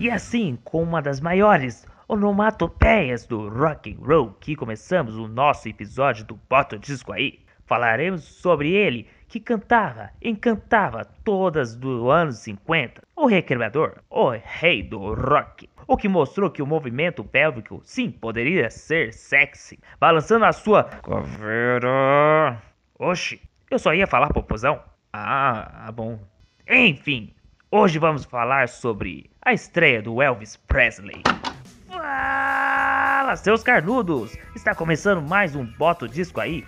E assim, com uma das maiores onomatopeias do rock and roll, que começamos o nosso episódio do Bota Disco aí. Falaremos sobre ele que cantava, encantava todas do anos 50, o recreador, o rei do rock, o que mostrou que o movimento pélvico sim poderia ser sexy, balançando a sua caveira. Oxi, eu só ia falar popozão. Ah, ah, bom. Enfim, hoje vamos falar sobre a estreia do Elvis Presley. Fala, seus carnudos! Está começando mais um Bota Disco aí,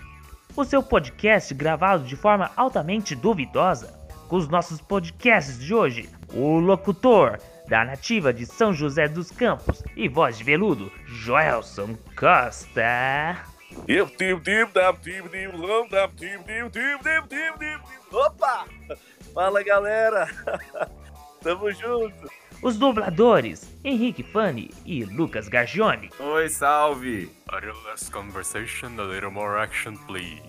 o seu podcast gravado de forma altamente duvidosa. Com os nossos podcasts de hoje, o locutor da nativa de São José dos Campos e voz de veludo, Joelson Costa. Opa! Fala galera! Tamo junto! Os dubladores, Henrique Fanni e Lucas Gargione. Oi, salve! A little less conversation, a little more action, please.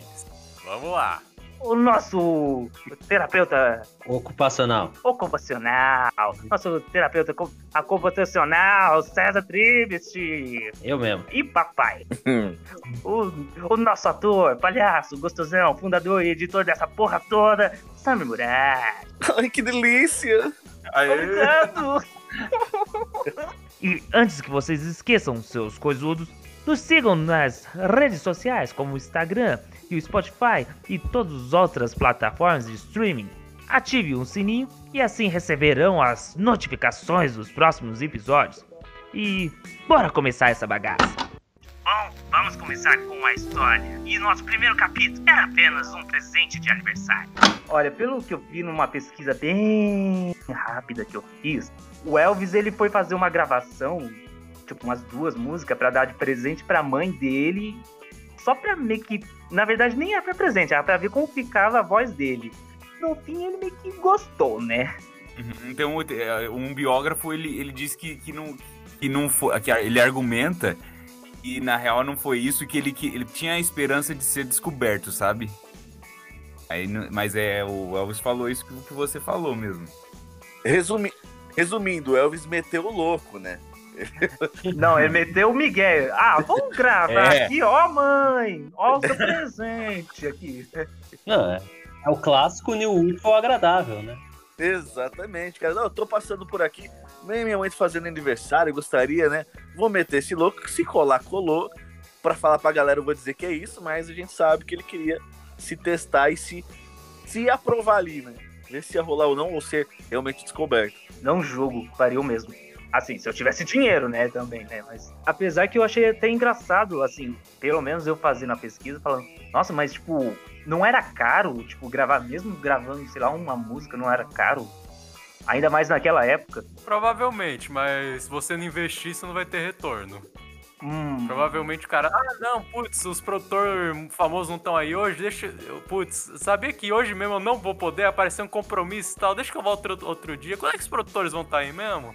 Vamos lá. O nosso terapeuta Ocupacional. ocupacional, nosso terapeuta ocupacional, César Tribest. Eu mesmo. E papai. o, o nosso ator, palhaço, gostosão, fundador e editor dessa porra toda, Samir Murad. Ai, que delícia! Aê! Obrigado! e antes que vocês esqueçam, seus coisudos, nos sigam nas redes sociais como o Instagram e o Spotify e todas as outras plataformas de streaming. Ative o sininho e assim receberão as notificações dos próximos episódios. E bora começar essa bagaça! Vamos começar com a história. E nosso primeiro capítulo era apenas um presente de aniversário. Olha, pelo que eu vi numa pesquisa bem rápida que eu fiz, o Elvis ele foi fazer uma gravação, tipo umas duas músicas pra dar de presente pra mãe dele, só pra meio que, na verdade nem era pra presente, era pra ver como ficava a voz dele. No fim ele meio que gostou, né? Uhum. Então, é, um biógrafo, ele, ele diz que, que não, que não foi, que ele argumenta que na real não foi isso, que ele, que ele tinha a esperança de ser descoberto, sabe? Aí, mas é, o Elvis falou isso que, que você falou mesmo. Resumi... Resumindo, o Elvis meteu o louco, né? Não, ele meteu o Miguel. Ah, vamos gravar É. aqui, ó mãe, ó o seu presente aqui. Não, é, é o clássico New Útil agradável, né? Exatamente, cara. Não, eu tô passando por aqui. Nem minha mãe fazendo aniversário, gostaria, né? Vou meter esse louco, se colar, colou. Pra falar pra galera, eu vou dizer que é isso, mas a gente sabe que ele queria se testar e se, se aprovar ali, né? Ver se ia rolar ou não, ou ser realmente descoberto. Não julgo, faria o mesmo. Assim, se eu tivesse dinheiro, né, também, né? Mas apesar que eu achei até engraçado, assim, pelo menos eu fazendo a pesquisa, falando, nossa, mas tipo, não era caro, tipo, gravar, mesmo gravando, sei lá, uma música, não era caro. Ainda mais naquela época. Provavelmente, mas se você não investir, você não vai ter retorno. Hum, Provavelmente o cara, ah, não, putz, os produtores famosos não estão aí hoje, deixa. eu- Putz, sabia que hoje mesmo eu não vou poder aparecer um compromisso e tal, deixa que eu volto outro, outro dia. Quando é que os produtores vão estar aí mesmo?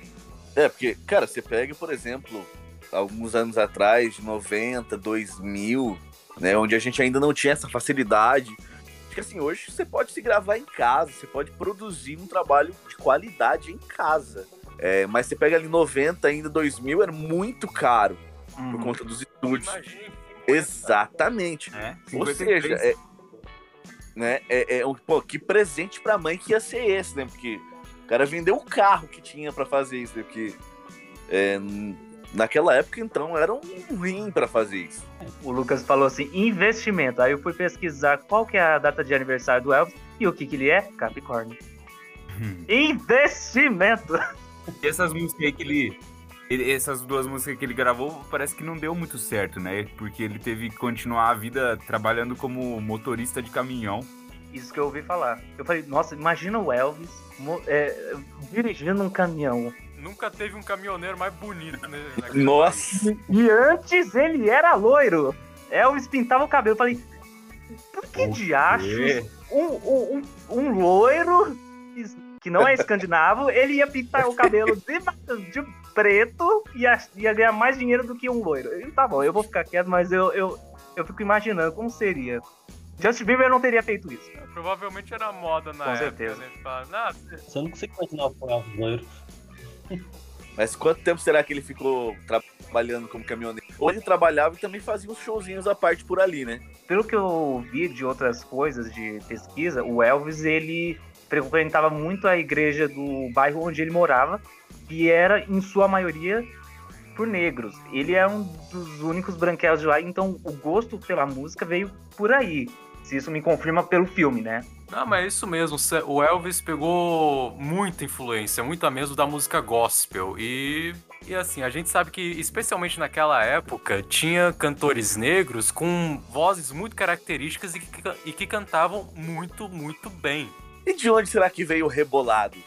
É, porque, cara, você pega, por exemplo, alguns anos atrás, de 90, 2000, né, onde a gente ainda não tinha essa facilidade. Que assim, hoje você pode se gravar em casa, você pode produzir um trabalho de qualidade em casa. É, mas você pega ali 90, ainda 2000, era muito caro por hum. conta dos estúdios. Imagina. Exatamente. É, Ou 53. seja, é, né, é, é um, pô, que presente pra mãe que ia ser esse, né? Porque o cara vendeu o carro que tinha pra fazer isso, né? Porque é, naquela época, então, era um rim pra fazer isso. O Lucas falou assim, investimento. Aí eu fui pesquisar qual que é a data de aniversário do Elvis e o que que ele é? Capricórnio. Investimento! E essas músicas aí que ele, Essas duas músicas que ele gravou, parece que não deu muito certo, né? Porque ele teve que continuar a vida trabalhando como motorista de caminhão. Isso que eu ouvi falar. Eu falei, nossa, imagina o Elvis é, dirigindo um caminhão. Nunca teve um caminhoneiro mais bonito, né? Nossa! E antes ele era loiro. Elvis pintava o cabelo. Eu falei, por que O diachos quê? um, um, um, loiro que não é escandinavo, ele ia pintar o cabelo de, de preto e ia, ia ganhar mais dinheiro do que um loiro. E tá bom, eu vou ficar quieto, mas eu, eu, eu fico imaginando como seria. Justin Bieber não teria feito isso. Provavelmente era moda na Com época, certeza. né? Fala, "Não, Você não consegue imaginar o loiro. Mas quanto tempo será que ele ficou trabalhando como caminhoneiro? Ou ele trabalhava e também fazia uns showzinhos à parte por ali, né? Pelo que eu vi de outras coisas de pesquisa, o Elvis ele frequentava muito a igreja do bairro onde ele morava, que era em sua maioria por negros. Ele é um dos únicos branquelos de lá, então o gosto pela música veio por aí. Se isso me confirma pelo filme, né? Não, mas é isso mesmo. O Elvis pegou muita influência, muita mesmo da música gospel. E, e assim, a gente sabe que, especialmente naquela época, tinha cantores negros com vozes muito características e que, e que cantavam muito, muito bem. E de onde será que veio o rebolado?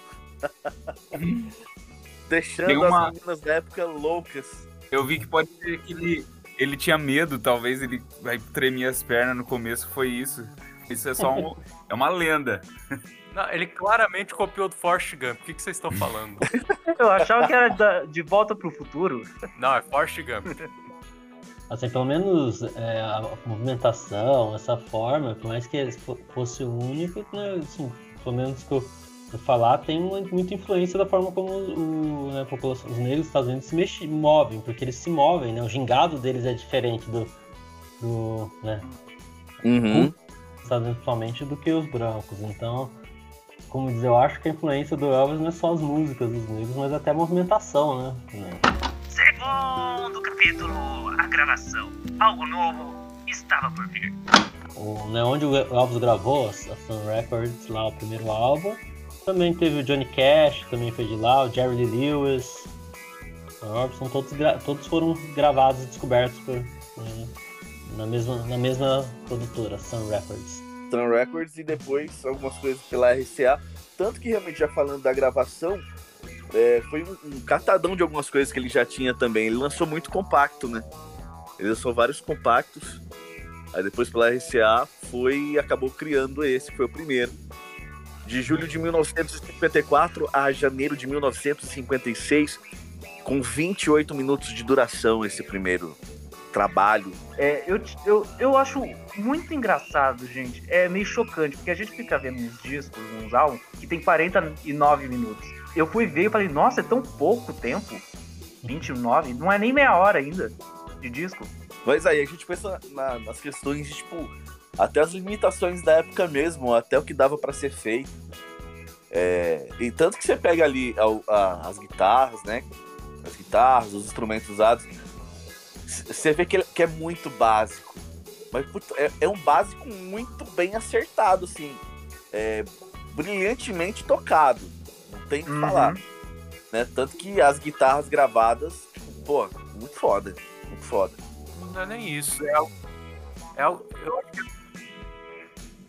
Deixando uma... as meninas da época loucas. Eu vi que pode ser que ele, ele tinha medo, talvez ele vai tremer as pernas no começo, foi isso. Isso é só um, é uma lenda. Não, ele claramente copiou do Forrest Gump. O que, que vocês estão falando? Eu achava que era da, de volta pro futuro. Não, é Forrest Gump. Assim, pelo menos é, a movimentação, essa forma, por mais que fosse o único, né, assim, pelo menos que eu, eu falar, tem muita influência da forma como o, né, população, os negros dos Estados Unidos se mexem, movem, porque eles se movem, né? O gingado deles é diferente do, do né? Uhum. Estados Unidos principalmente do que os brancos. Então, como dizer, eu acho que a influência do Elvis não é só as músicas dos negros, mas até a movimentação, né? Segundo capítulo, a gravação. Algo novo estava por vir. O, né, onde o Elvis gravou, a Sun Records, lá o primeiro álbum. Também teve o Johnny Cash, também foi de lá, o Jerry Lee Lewis. O Robson, todos, todos foram gravados e descobertos por, né, na, mesma, na mesma produtora, Sun Records. Sun Records e depois algumas coisas pela RCA. Tanto que realmente já falando da gravação, é, foi um, um, catadão de algumas coisas que ele já tinha também. Ele lançou muito compacto, né? Ele lançou vários compactos. Aí depois pela RCA foi e acabou criando esse, foi o primeiro. De julho de 1954 a janeiro de 1956, com 28 minutos de duração esse primeiro trabalho. É, eu, eu, eu acho muito engraçado, gente. É meio chocante, porque a gente fica vendo uns discos, uns álbuns, que tem 49 minutos. Eu fui ver e falei, nossa, é tão pouco tempo. 29, não é nem meia hora ainda de disco. Mas aí a gente pensa na, nas questões de, tipo, até as limitações da época mesmo, até o que dava para ser feito. É, e tanto que você pega ali a, a, as guitarras, né? As guitarras, os instrumentos usados você vê que, ele, que é muito básico. Mas puto, é, é, um básico muito bem acertado, assim. É, brilhantemente tocado. Não tem o que uhum. falar. Né? Tanto que as guitarras gravadas, tipo, pô, muito foda. Muito foda. Não é nem isso. É algo. É algo eu, acho que,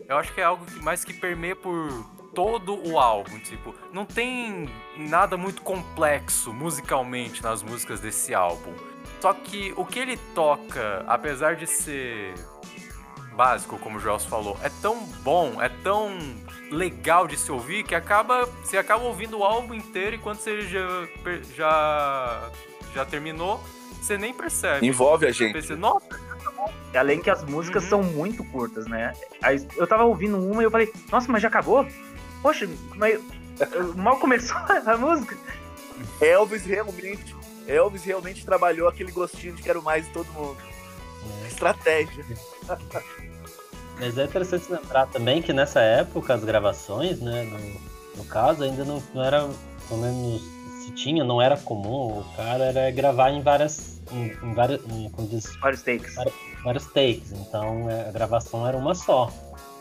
eu acho que é algo que mais que permeia por todo o álbum. Tipo, não tem nada muito complexo musicalmente nas músicas desse álbum só que o que ele toca, apesar de ser básico, como o Joel falou, é tão bom, é tão legal de se ouvir que acaba você acaba ouvindo o álbum inteiro e quando você já já, já terminou, você nem percebe. Envolve a gente. Você, Nossa, Além que as músicas uhum. são muito curtas, né? Aí eu tava ouvindo uma e eu falei, nossa, mas já acabou? Poxa, mas mal começou a música. Elvis realmente Elvis realmente trabalhou aquele gostinho de quero mais de todo mundo. É. Estratégia. Mas é interessante lembrar também que nessa época as gravações, né, no, no caso, ainda não, não era, pelo menos se tinha, não era comum, o cara era gravar em várias. Em, em várias em, como diz, vários takes. Vários, vários takes, então é, a gravação era uma só.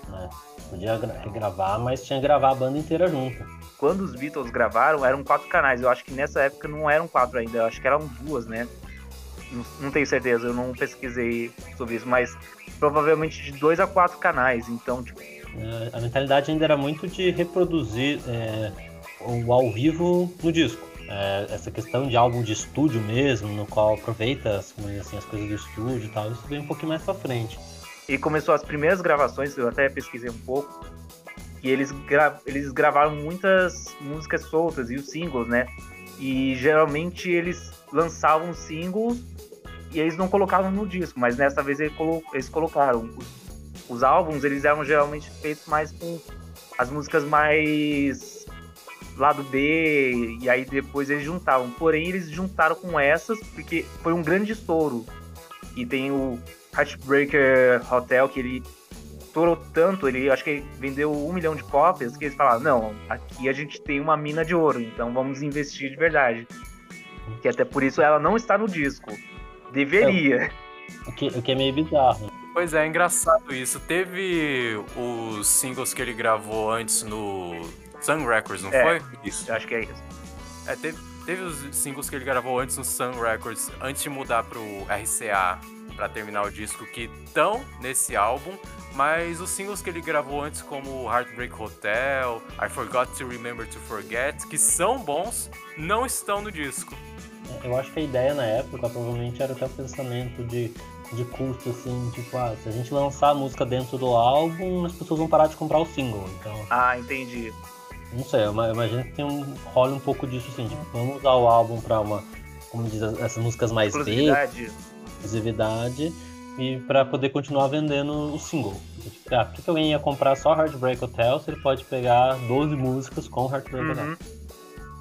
Né? Podia regravar, mas tinha que gravar a banda inteira junto quando os Beatles gravaram, eram quatro canais. Eu acho que nessa época não eram quatro ainda, eu acho que eram duas, né? Não, não tenho certeza, eu não pesquisei sobre isso, mas provavelmente de dois a quatro canais. Então, tipo... É, a mentalidade ainda era muito de reproduzir é, o ao vivo no disco. É, essa questão de álbum de estúdio mesmo, no qual aproveita as, assim, as coisas do estúdio e tal, isso vem um pouquinho mais pra frente. E começou as primeiras gravações, eu até pesquisei um pouco, que eles, gra eles gravaram muitas músicas soltas e os singles, né? E geralmente eles lançavam singles e eles não colocavam no disco, mas nessa vez eles, colo eles colocaram. Os, os, álbuns eles eram geralmente feitos mais com as músicas mais lado B, e aí depois eles juntavam. Porém, eles juntaram com essas porque foi um grande estouro. E tem o Heartbreaker Hotel, que ele estourou tanto, ele acho que vendeu um milhão de cópias, que eles falaram, não, aqui a gente tem uma mina de ouro, então vamos investir de verdade. Que até por isso ela não está no disco. Deveria. O que, o que é meio bizarro. Pois é, é engraçado isso. Teve os singles que ele gravou antes no Sun Records, não É. foi? Isso. Eu acho que é isso. É, teve, teve os singles que ele gravou antes no Sun Records, antes de mudar pro RCA pra terminar o disco, que estão nesse álbum, mas os singles que ele gravou antes, como Heartbreak Hotel, I Forgot to Remember to Forget, que são bons, não estão no disco. Eu acho que a ideia na época provavelmente era até o pensamento de, de custo, assim, tipo, ah, se a gente lançar a música dentro do álbum, as pessoas vão parar de comprar o single. Então, Ah, entendi. não sei, eu ima- eu imagino que tem um, rola um pouco disso, assim, tipo, vamos usar o álbum pra uma, como diz, essas músicas mais B, Exclusividade. e pra poder continuar vendendo o single. Tipo, ah, por que, alguém ia comprar só Heartbreak Hotel se ele pode pegar 12 músicas com Heartbreak Hotel? Uhum.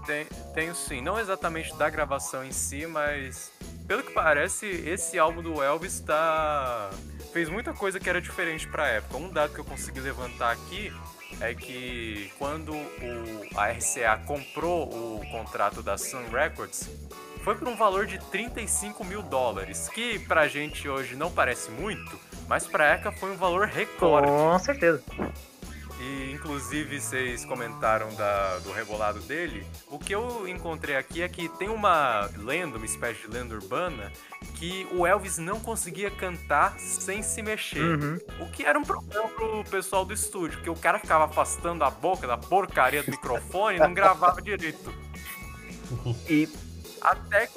Tem, tenho sim, não exatamente da gravação em si, mas pelo que parece, esse álbum do Elvis tá. fez muita coisa que era diferente pra época. Um dado que eu consegui levantar aqui é que quando o, a RCA comprou o contrato da Sun Records, foi por um valor de 35 mil dólares, que pra gente hoje não parece muito, mas pra época foi um valor recorde. Com certeza. E inclusive vocês comentaram da- do rebolado dele. O que eu encontrei aqui é que tem uma lenda, uma espécie de lenda urbana, que o Elvis não conseguia cantar sem se mexer. Uhum. O que era um problema pro pessoal do estúdio, porque o cara ficava afastando a boca da porcaria do microfone e não gravava direito. E Até,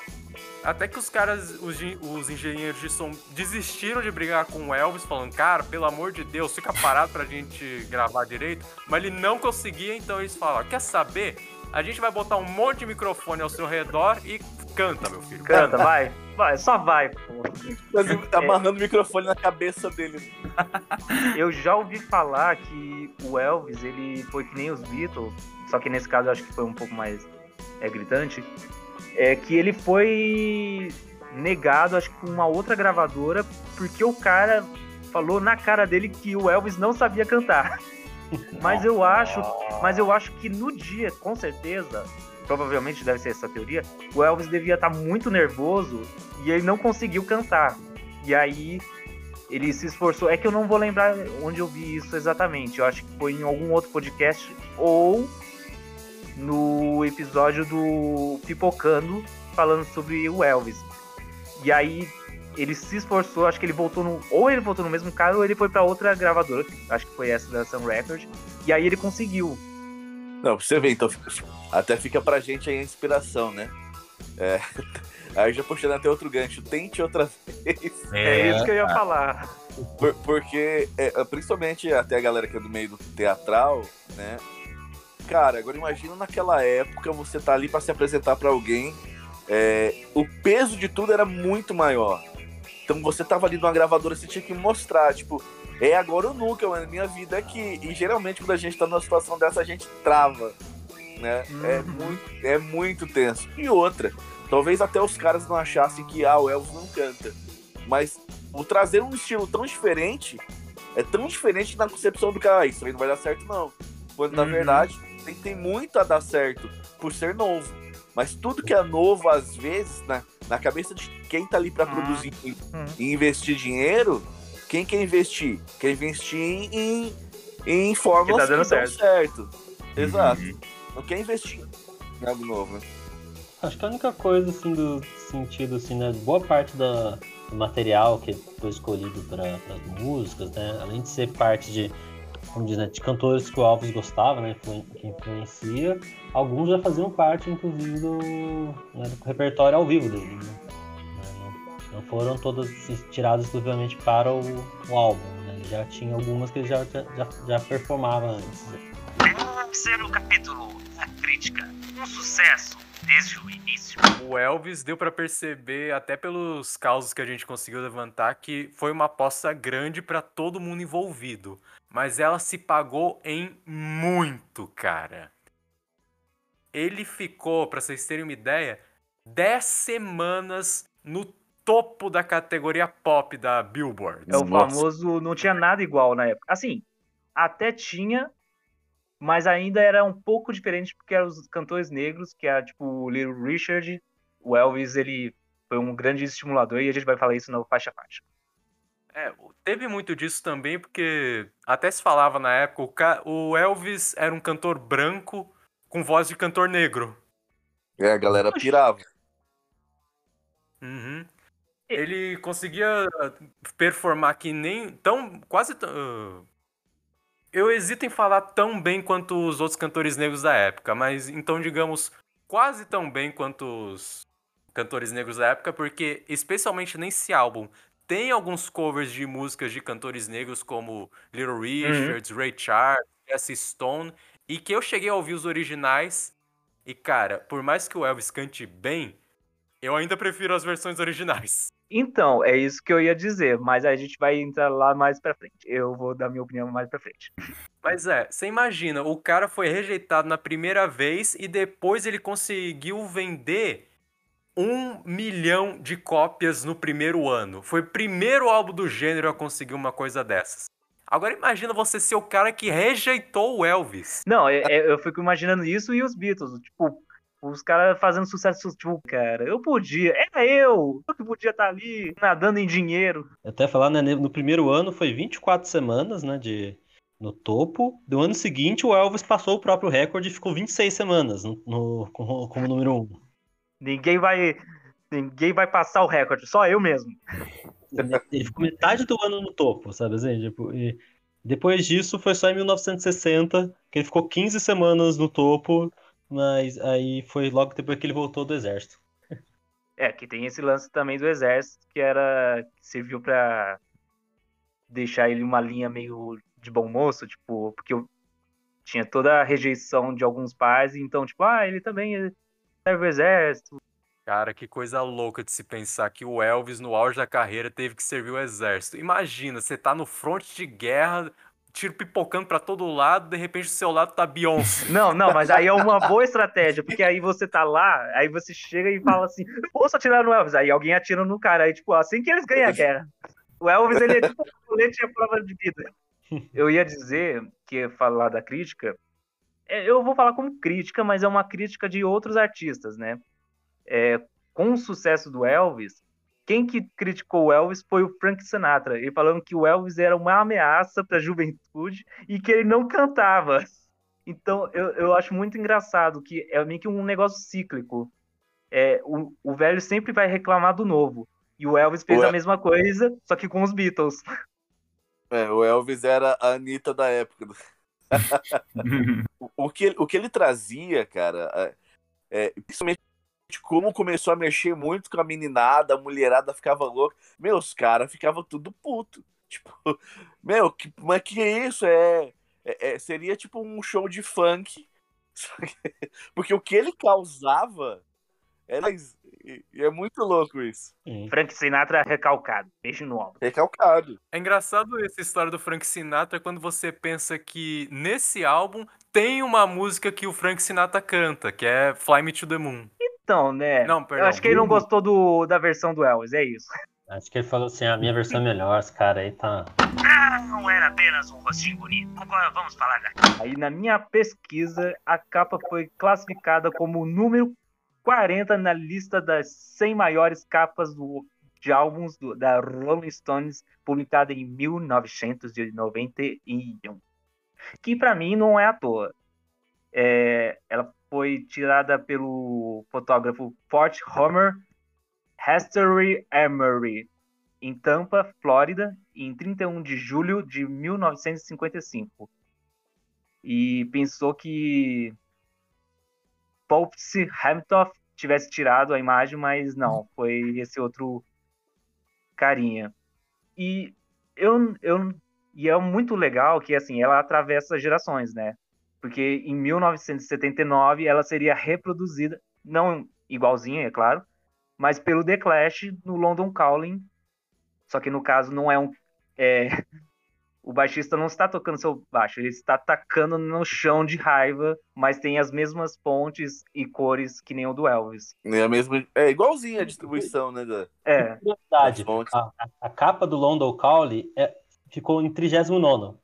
até que os caras, os, os engenheiros de som, desistiram de brigar com o Elvis, falando, cara, pelo amor de Deus, fica parado pra gente gravar direito. Mas ele não conseguia, então eles falaram, quer saber? A gente vai botar um monte de microfone ao seu redor e canta, meu filho. canta, vai. Vai, só vai, pô. Mas amarrando o microfone na cabeça dele. Eu já ouvi falar que o Elvis, ele foi que nem os Beatles, só que nesse caso eu acho que foi um pouco mais é, gritante, é que ele foi negado, acho que por uma outra gravadora, porque o cara falou na cara dele que o Elvis não sabia cantar. Mas eu acho, mas eu acho que no dia, com certeza, provavelmente deve ser essa teoria, o Elvis devia estar muito nervoso e ele não conseguiu cantar. E aí ele se esforçou. É que eu não vou lembrar onde eu vi isso exatamente. Eu acho que foi em algum outro podcast ou no episódio do Pipocando falando sobre o Elvis. E aí ele se esforçou, acho que ele voltou no. Ou ele voltou no mesmo cara, ou ele foi pra outra gravadora, que acho que foi essa da Sun Record. E aí ele conseguiu. Não, pra você ver, então, até fica pra gente aí a inspiração, né? É, aí já puxando até outro gancho, tente outra vez. É, isso que eu ia falar. Por- porque, é, principalmente até a galera que é do meio do teatral, né? Cara, agora imagina naquela época você tá ali pra se apresentar pra alguém, é, o peso de tudo era muito maior. Então você tava ali numa gravadora, você tinha que mostrar, tipo, é agora ou nunca, mano, minha vida aqui. E geralmente quando a gente tá numa situação dessa, a gente trava, né? É, Uhum. muito, é muito tenso. E outra, talvez até os caras não achassem que ah, o Elvis não canta. Mas o trazer um estilo tão diferente é tão diferente na concepção do cara, ah, isso aí não vai dar certo, não. Quando na Uhum. verdade tem, tem muito a dar certo por ser novo. Mas tudo que é novo, às vezes, na, na cabeça de quem tá ali pra Uhum. produzir e, Uhum. e investir dinheiro, quem quer investir? Quer investir em, em, em fórmulas Que tá dando dão certo. certo. Exato. Não quer investir em algo novo, né? Acho que a única coisa, assim, do sentido, assim, né? Boa parte da, do material que foi escolhido para as músicas, né? Além de ser parte de, como diz, né? De cantores que o Alves gostava, né? Que influencia, alguns já faziam parte, inclusive, do, né, do repertório ao vivo dele, né? Não, não foram todas tiradas exclusivamente para o, o álbum, né? Já tinha algumas que ele já, já, já, performava antes. Terceiro capítulo, a crítica. Um sucesso desde o início. O Elvis deu pra perceber, até pelos causos que a gente conseguiu levantar, que foi uma aposta grande pra todo mundo envolvido. Mas ela se pagou em muito, cara. ele ficou, pra vocês terem uma ideia, 10 semanas no topo da categoria pop da Billboard. É o Nossa. famoso não tinha nada igual na época. Assim, até tinha, mas ainda era um pouco diferente porque eram os cantores negros, que era tipo o Little Richard, o Elvis, ele foi um grande estimulador e a gente vai falar isso no faixa a faixa. É, teve muito disso também, porque até se falava na época, o, Elvis era um cantor branco com voz de cantor negro. É, a galera pirava. Uhum. Ele conseguia performar que nem tão quase tão- ah, eu hesito em falar tão bem quanto os outros cantores negros da época, mas então digamos quase tão bem quanto os cantores negros da época, porque especialmente nesse álbum tem alguns covers de músicas de cantores negros como Little Richards, Ray Charles, Jesse Stone, e que eu cheguei a ouvir os originais e cara, por mais que o Elvis cante bem, eu ainda prefiro as versões originais. Então, é isso que eu ia dizer, mas a gente vai entrar lá mais pra frente. Eu vou dar minha opinião mais pra frente. Mas é, você imagina, o cara foi rejeitado na primeira vez e depois ele conseguiu vender um milhão de cópias no primeiro ano. Foi o primeiro álbum do gênero a conseguir uma coisa dessas. Agora imagina você ser o cara que rejeitou o Elvis. Não, é- é- eu fico imaginando isso e os Beatles, tipo, os caras fazendo sucesso, tipo, cara, eu podia, era eu, eu que podia estar ali nadando em dinheiro. Até falar, né, no primeiro ano foi 24 semanas, né, de, no topo. Do ano seguinte, o Elvis passou o próprio recorde e ficou 26 semanas no, no- como, como número 1. Ninguém vai, ninguém vai passar o recorde, só eu mesmo. Ele ficou metade do ano no topo, sabe assim? Tipo, e depois disso foi só em 1960 que ele ficou 15 semanas no topo, mas aí foi logo depois que ele voltou do exército. É, que tem esse lance também do exército, que era, que serviu pra deixar ele uma linha meio de bom moço, tipo, porque eu tinha toda a rejeição de alguns pais, então, tipo, ah, ele também serve o exército, Cara, que coisa louca de se pensar que o Elvis, no auge da carreira, teve que servir o exército. Imagina, você tá no fronte de guerra, tiro pipocando pra todo lado, de repente do seu lado tá Beyoncé. Não, não, mas aí é uma boa estratégia, porque aí você tá lá, aí você chega e fala assim, posso atirar no Elvis? Aí alguém atira no cara, aí tipo, assim que eles ganham a guerra. O Elvis, ele é tipo um colete à prova de vida. Eu ia dizer que ia falar da crítica, eu vou falar como crítica, mas é uma crítica de outros artistas, né? É, com o sucesso do Elvis, quem que criticou o Elvis foi o Frank Sinatra, ele falando que o Elvis era uma ameaça para a juventude e que ele não cantava. Então, eu, eu acho muito engraçado que é meio que um negócio cíclico. É, o, o velho sempre vai reclamar do novo. E o Elvis fez Ué. a mesma coisa, só que com os Beatles. É, o Elvis era a Anitta da época. O- que, o que ele trazia, cara, é, é, principalmente como começou a mexer muito com a meninada, a mulherada ficava louca. Meu, os caras ficavam tudo puto. Tipo, meu, que, mas que é isso? É, é- é- seria tipo um show de funk. Porque o que ele causava era. e- e é muito louco isso. Sim. Frank Sinatra recalcado. Beijo no ombro. Recalcado. É engraçado essa história do Frank Sinatra quando você pensa que nesse álbum tem uma música que o Frank Sinatra canta, que é Fly Me to the Moon. Então, né? Não, eu perdão. acho que ele não gostou do, da versão do Elvis, é isso. Acho que ele falou assim, a minha versão é melhor, esse cara aí tá... Não era apenas um rostinho bonito. Agora vamos falar da Aí na minha pesquisa, a capa foi classificada como o número 40 na lista das 100 maiores capas do- de álbuns do- da Rolling Stones, publicada em 1991. Que pra mim não é à toa. É, ela foi tirada pelo fotógrafo Fort Homer Hestery Emery em Tampa, Flórida, em 31 de julho de 1955. E pensou que Popsy Hamilton tivesse tirado a imagem, mas não, foi esse outro carinha. E eu, eu e é muito legal que assim, ela atravessa gerações, né? Porque em 1979 ela seria reproduzida, não igualzinha, é claro, mas pelo The Clash no London Calling. Só que no caso não é um. É, o baixista não está tocando seu baixo, ele está tacando no chão de raiva, mas tem as mesmas pontes e cores que nem o do Elvis. É, a mesma, é igualzinho a distribuição, né? Da, É, das fontes. a, a capa do London Calling é, ficou em 39.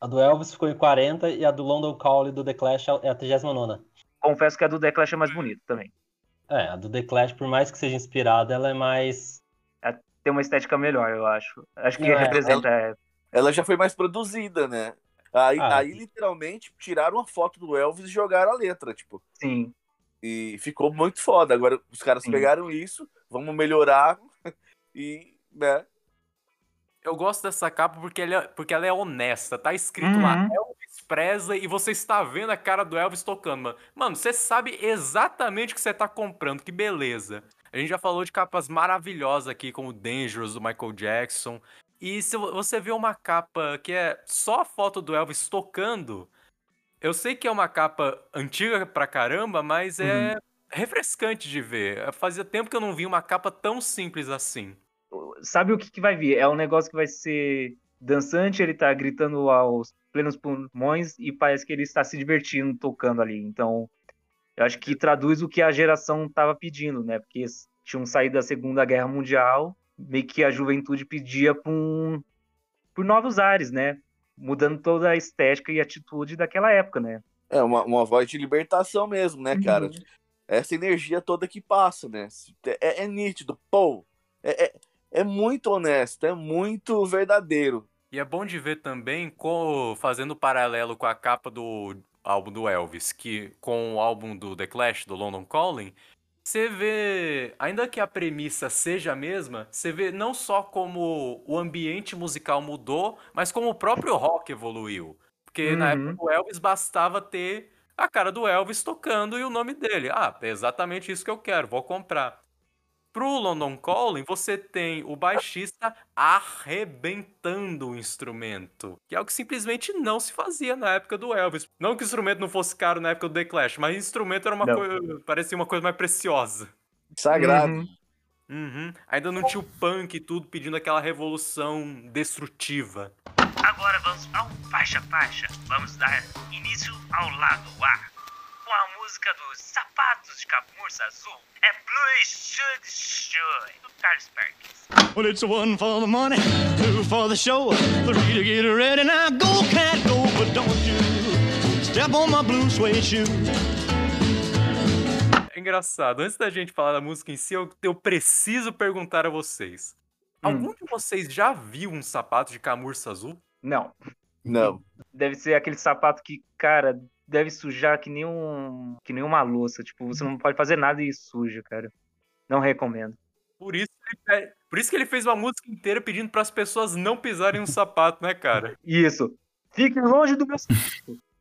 A do Elvis ficou em 40 e a do London Calling do The Clash é a 39. confesso que a do The Clash é mais bonita também. É, a do The Clash, por mais que seja inspirada, ela é mais. Tem uma estética melhor, eu acho. Acho que é, representa. é, Ela já foi mais produzida, né? Aí, Ah. aí, literalmente, tiraram a foto do Elvis e jogaram a letra, tipo. sim. E ficou muito foda. Agora, os caras Sim. pegaram isso, vamos melhorar e, né? Eu gosto dessa capa porque ela é, porque ela é honesta. Tá escrito lá, Uhum. Elvis Presley, e você está vendo a cara do Elvis tocando, mano. Mano, você sabe exatamente o que você tá comprando, que beleza. A gente já falou de capas maravilhosas aqui, como Dangerous, do Michael Jackson. E se vo- você vê uma capa que é só a foto do Elvis tocando, eu sei que é uma capa antiga pra caramba, mas é refrescante de ver. Fazia tempo que eu não vi uma capa tão simples assim. Sabe o que, que vai vir? É um negócio que vai ser dançante, ele tá gritando aos plenos pulmões e parece que ele está se divertindo tocando ali. Então, eu acho que traduz o que a geração tava pedindo, né? Porque tinham saído da Segunda Guerra Mundial, meio que a juventude pedia por, um, por novos ares, né? Mudando toda a estética e atitude daquela época, né? É uma, uma voz de libertação mesmo, né, cara? Uhum. Essa energia toda que passa, né? É, é nítido, pô. É, é, é muito honesto, é muito verdadeiro. E é bom de ver também, fazendo paralelo com a capa do álbum do Elvis, que com o álbum do The Clash, do London Calling, você vê, ainda que a premissa seja a mesma, você vê não só como o ambiente musical mudou, mas como o próprio rock evoluiu. Porque na Uhum. época do Elvis bastava ter a cara do Elvis tocando e o nome dele. Ah, é exatamente isso que eu quero, vou comprar. Pro London Calling, você tem o baixista arrebentando o instrumento. Que é algo que simplesmente não se fazia na época do Elvis. Não que o instrumento não fosse caro na época do The Clash, mas o instrumento era uma coisa. parecia uma coisa mais preciosa. Sagrado. Uhum. Uhum. Ainda não tinha o punk e tudo pedindo aquela revolução destrutiva. Agora vamos ao faixa faixa. Vamos dar início ao lado A. Com a música dos Sapatos de Camurça Azul. É Blue Should Should, do Carlos Perkins. Well, it's one for the money, two for the show, three to get ready. Now go, cat, go, but don't you step on my blue suede shoe. É engraçado. Antes da gente falar da música em si, eu, eu preciso perguntar a vocês. Algum de vocês já viu um sapato de camurça azul? Não. Não. Deve ser aquele sapato que, cara, deve sujar que nem um, que nem uma louça. Tipo, você não pode fazer nada e suja, cara. Não recomendo. Por isso, que ele, por isso que ele fez uma música inteira pedindo para as pessoas não pisarem no sapato, né, cara? Isso. Fique longe do meu.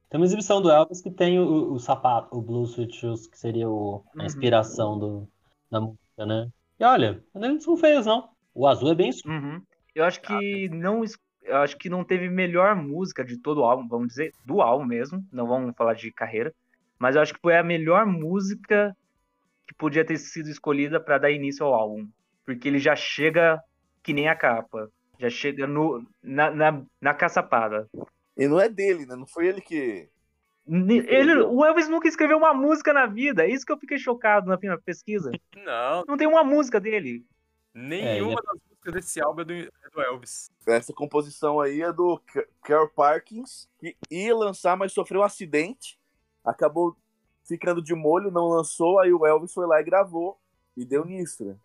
Tem uma exibição do Elvis que tem o, o sapato, o Blue Sweat Shoes, que seria o- a Uhum. inspiração do, da música, né? E olha, ele não fez, não. O azul é bem escuro. Uhum. Eu acho que não. Eu acho que não teve melhor música de todo o álbum, vamos dizer, do álbum mesmo. Não vamos falar de carreira. Mas eu acho que foi a melhor música que podia ter sido escolhida para dar início ao álbum. Porque ele já chega que nem a capa. Já chega no, na, na, na caçapada. E não é dele, né? Não foi ele que. Ele, o Elvis nunca escreveu uma música na vida. É isso que eu fiquei chocado na pesquisa. Não, Não tem uma música dele. nenhuma das músicas desse álbum é do, é do Elvis. Essa composição aí é do Ca- Carl Parkins, que ia lançar, mas sofreu um acidente. Acabou ficando de molho, não lançou. Aí o Elvis foi lá e gravou. E deu nisso, né?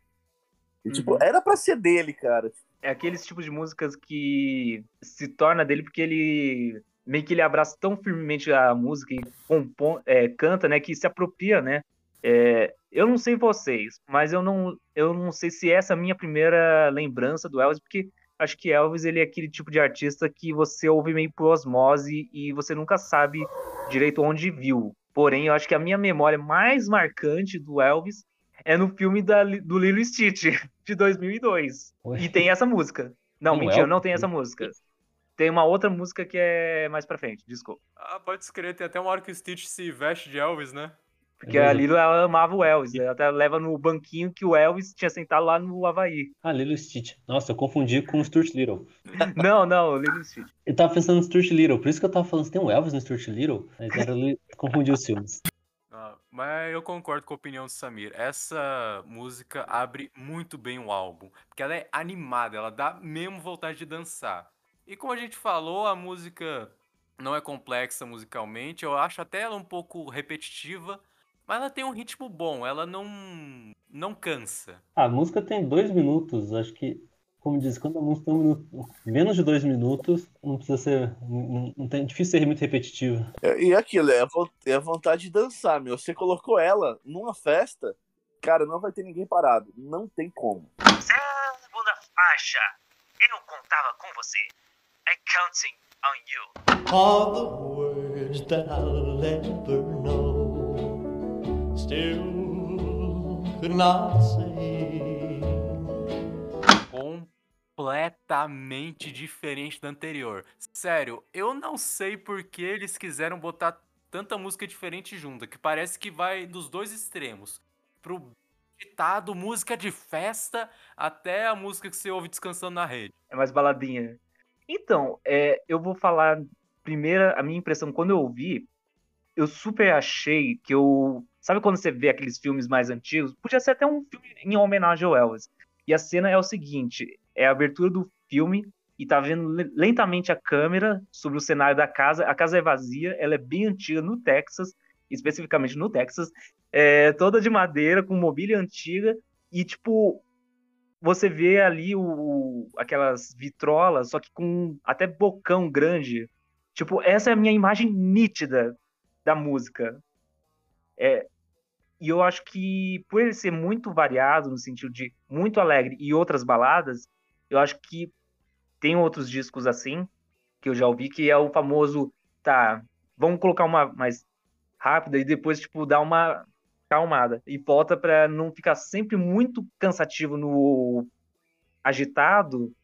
E, tipo, Uhum. era pra ser dele, cara. É aqueles tipos de músicas que se torna dele porque ele meio que ele abraça tão firmemente a música e compõe, é, canta, né, que se apropria, né? É, eu não sei vocês, mas eu não, eu não sei se essa é a minha primeira lembrança do Elvis, porque acho que Elvis ele é aquele tipo de artista que você ouve meio por osmose e você nunca sabe direito onde viu. Porém, eu acho que a minha memória mais marcante do Elvis é no filme da, do Lilo Stitch, de 2002. Ué. E tem essa música. Não, mentira, Elvis? não tem essa música. Tem uma outra música que é mais pra frente, desculpa. Ah, pode escrever, tem até uma hora que o Stitch se veste de Elvis, né? Porque a Lilo, ela amava o Elvis. Ela até leva no banquinho que o Elvis tinha sentado lá no Havaí. Ah, Lilo Stitch. Nossa, eu confundi com o Stuart Little. Não, não, Lilo Stitch. Eu tava pensando no Stuart Little, por isso que eu tava falando, você tem um Elvis no Stuart Little? Mas era confundi os filmes. Ah, mas eu concordo com a opinião do Samir. Essa música abre muito bem o álbum, porque ela é animada, ela dá mesmo vontade de dançar. E como a gente falou, a música não é complexa musicalmente, eu acho até ela um pouco repetitiva, mas ela tem um ritmo bom, ela não não cansa. Ah, a música tem dois minutos, acho que, como diz, quando a música tem um minuto, menos de dois minutos, não precisa ser, não, não tem, é difícil ser muito repetitivo. É, E aquilo, é a, é a vontade de dançar, meu. Você colocou ela numa festa, cara, não vai ter ninguém parado. Não tem como. Segunda faixa. Eu contava com você. I counting on you. All the words that I'll ever know Completamente diferente da anterior. Sério, eu não sei por que eles quiseram botar tanta música diferente junta, que parece que vai dos dois extremos. Pro ditado, música de festa, até a música que você ouve descansando na rede. É mais baladinha. Então, é, eu vou falar primeiro a minha impressão quando eu ouvi. Eu super achei que eu. Sabe quando você vê aqueles filmes mais antigos? Podia ser até um filme em homenagem ao Elvis. E a cena é o seguinte: é a abertura do filme e tá vendo le- lentamente a câmera sobre o cenário da casa. A casa é vazia, ela é bem antiga no Texas, especificamente no Texas, é toda de madeira, com mobília antiga, e tipo, você vê ali o- aquelas vitrolas, só que com até bocão grande. Tipo, essa é a minha imagem nítida da música. É, e eu acho que por ele ser muito variado no sentido de muito alegre e outras baladas, eu acho que tem outros discos assim que eu já ouvi que é o famoso, tá, vamos colocar uma mais rápida e depois tipo dar uma calmada e volta para não ficar sempre muito cansativo no agitado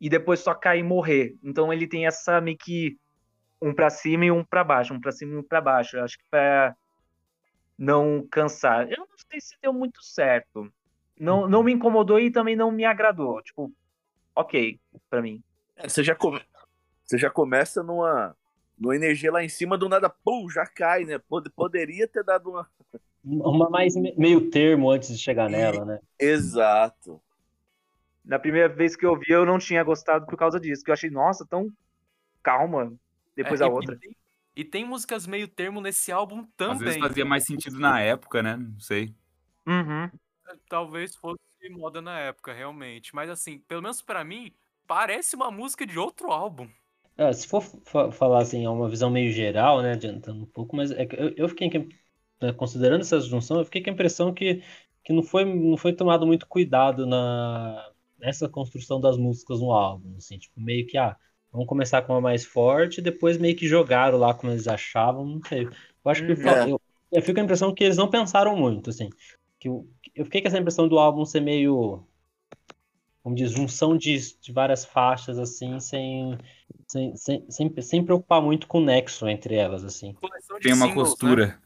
e depois só cair e morrer. Então ele tem essa meio que um pra cima e um pra baixo, um pra cima e um pra baixo. Eu acho que pra não cansar. Eu não sei se deu muito certo. Não, não me incomodou e também não me agradou. Tipo, ok pra mim. É, você, já come... você já começa numa... numa energia lá em cima, do nada, pum, já cai, né? Pod- Poderia ter dado uma. Uma mais me- meio termo antes de chegar nela, né? Exato. Na primeira vez que eu vi, eu não tinha gostado por causa disso. Que eu achei, nossa, tão calma. Depois É, a e- outra. E tem, e tem músicas meio termo nesse álbum Às também. vezes fazia mais sentido na época, né? Não sei. Uhum. Talvez fosse moda na época, realmente. Mas assim, pelo menos pra mim, parece uma música de outro álbum. É, se for fa- falar assim, é uma visão meio geral, né, adiantando um pouco, mas é que eu, eu fiquei, né, considerando essa junção, eu fiquei com a impressão que, que não foi, não foi tomado muito cuidado na, nessa construção das músicas no álbum, assim, tipo, meio que, ah, vamos começar com uma mais forte, depois meio que jogaram lá como eles achavam, não sei. Eu acho que Uhum. fa- eu, eu fico com a impressão que eles não pensaram muito, assim, que eu, eu fiquei com essa impressão do álbum ser meio, como diz, junção de, de várias faixas, assim, sem, sem, sem, sem, sem preocupar muito com o nexo entre elas, assim. Tem uma singles, né? costura.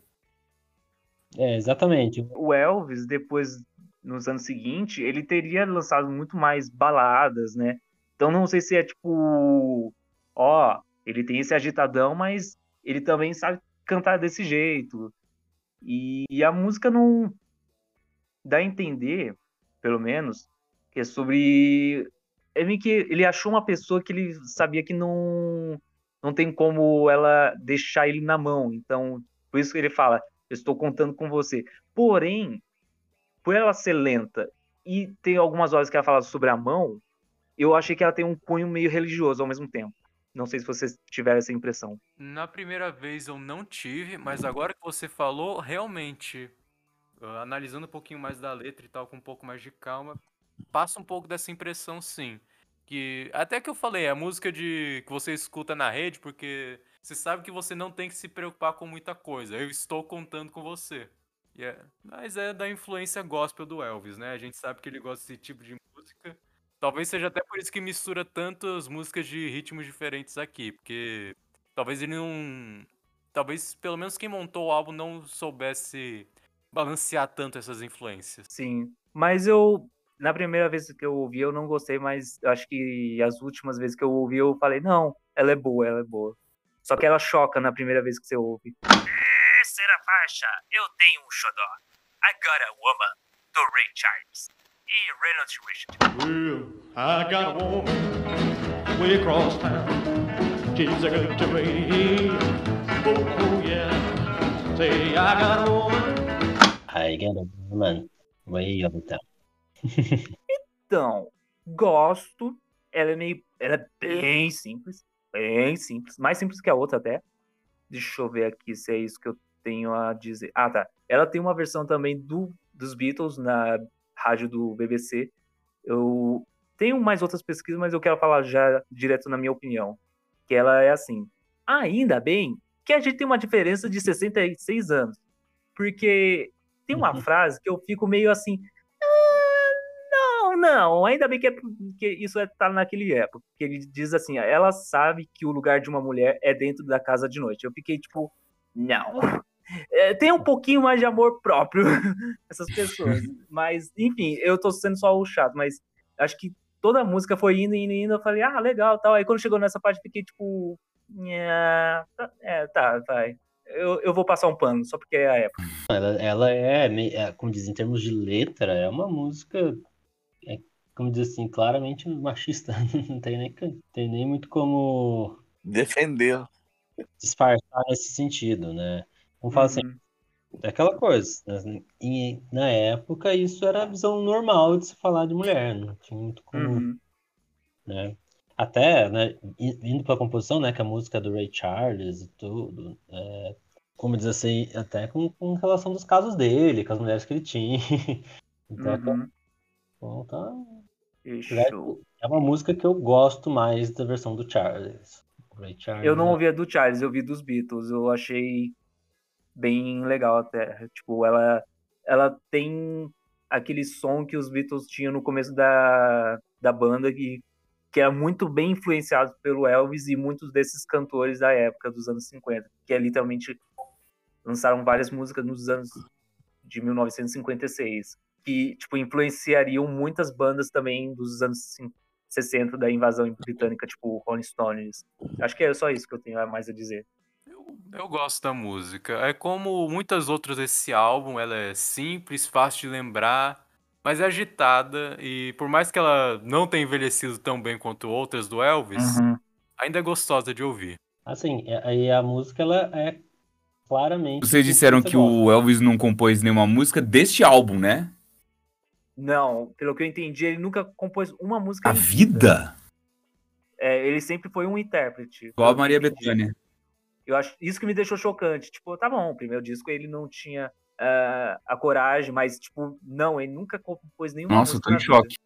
É, exatamente. o Elvis, depois, nos anos seguintes, ele teria lançado muito mais baladas, né? Então não sei se é tipo, ó, ele tem esse agitadão, mas ele também sabe cantar desse jeito. E, e a música não dá a entender, pelo menos, que é sobre. É meio que ele achou uma pessoa que ele sabia que não, não tem como ela deixar ele na mão. Então, por isso que ele fala: Eu estou contando com você. Porém, por ela ser lenta e tem algumas horas que ela fala sobre a mão, eu achei que ela tem um cunho meio religioso ao mesmo tempo. Não sei se vocês tiveram essa impressão. Na primeira vez eu não tive, mas agora que você falou, realmente, analisando um pouquinho mais da letra e tal, com um pouco mais de calma, passa um pouco dessa impressão sim. Que até que eu falei, é a música de que você escuta na rede, porque você sabe que você não tem que se preocupar com muita coisa. Eu estou contando com você. E é- mas é da influência gospel do Elvis, né? A gente sabe que ele gosta desse tipo de música. Talvez seja até por isso que mistura tantas músicas de ritmos diferentes aqui, porque talvez ele não talvez pelo menos quem montou o álbum não soubesse balancear tanto essas influências. Sim. Mas eu. Na primeira vez que eu ouvi, eu não gostei, mas eu acho que as últimas vezes que eu ouvi, eu falei, não, ela é boa, ela é boa. Só que ela choca na primeira vez que você ouve. Terceira faixa, eu tenho um xodó. I Got a Woman, do Ray Charles. E Reynolds Richard. Well, I got a woman way across town. She's a good to me. Oh, oh, yeah. Say, I got a woman. I get a woman way of town. Então, gosto. Ela é meio. Ela é bem simples. Bem simples. Mais simples que a outra até. Deixa eu ver aqui se é isso que eu tenho a dizer. Ah, tá. Ela tem uma versão também do, dos Beatles na rádio do BBC. Eu tenho mais outras pesquisas, mas eu quero falar já direto na minha opinião. Que ela é assim. Ainda bem que a gente tem uma diferença de 66 anos. Porque tem uma frase que eu fico meio assim. "Ah, não, não, ainda bem que, é, que isso é, tá naquele época. Que ele diz assim: ela sabe que o lugar de uma mulher é dentro da casa de noite. Eu fiquei tipo, não. É, tem um pouquinho mais de amor próprio essas pessoas. Mas, enfim, eu tô sendo só o chato, mas acho que toda a música foi indo, indo, indo. Eu falei, ah, legal, tal. Aí quando chegou nessa parte, eu fiquei tipo, "Nha, tá- é, tá, vai. Eu, eu vou passar um pano, só porque é a época. Ela, ela é, mei- é, como diz, em termos de letra, é uma música, é, como diz assim, claramente machista. Não tem nem, tem nem muito como Defendeu. disfarçar nesse sentido, né? Vamos falar assim, Uhum. é aquela coisa, né? E, na época isso era a visão normal de se falar de mulher, não tinha muito como, Uhum. né? Até, né, indo para a composição, né, que a música é do Ray Charles e tudo, é, como diz assim, até com, com relação dos casos dele, com as mulheres que ele tinha. Então, Uhum. então, tá- Fechou. é uma música que eu gosto mais da versão do Charles. Charles Eu não é- ouvi a do Charles, eu ouvi dos Beatles. Eu achei bem legal até. Tipo, ela, ela tem aquele som que os Beatles tinham no começo da, da banda que, que era muito bem influenciado pelo Elvis e muitos desses cantores da época dos anos 50, que é literalmente lançaram várias músicas nos anos de 1956, que tipo influenciariam muitas bandas também dos anos cin- 60 da invasão britânica, tipo Rolling Stones. Acho que é só isso que eu tenho mais a dizer. Eu gosto da música. É como muitas outras desse álbum, ela é simples, fácil de lembrar, mas é agitada e por mais que ela não tenha envelhecido tão bem quanto outras do Elvis, ainda é gostosa de ouvir. Assim, é- aí a música ela é claramente. Vocês disseram você que gosta. o Elvis não compôs nenhuma música deste álbum, né? Não, pelo que eu entendi, ele nunca compôs uma música. A em vida? É, ele sempre foi um intérprete. Igual a que Maria. Bethânia. Eu acho isso que me deixou chocante. Tipo, tá bom, o primeiro disco ele não tinha ah, a coragem, mas, tipo, não, ele nunca compôs nenhuma Nossa, tô em choque.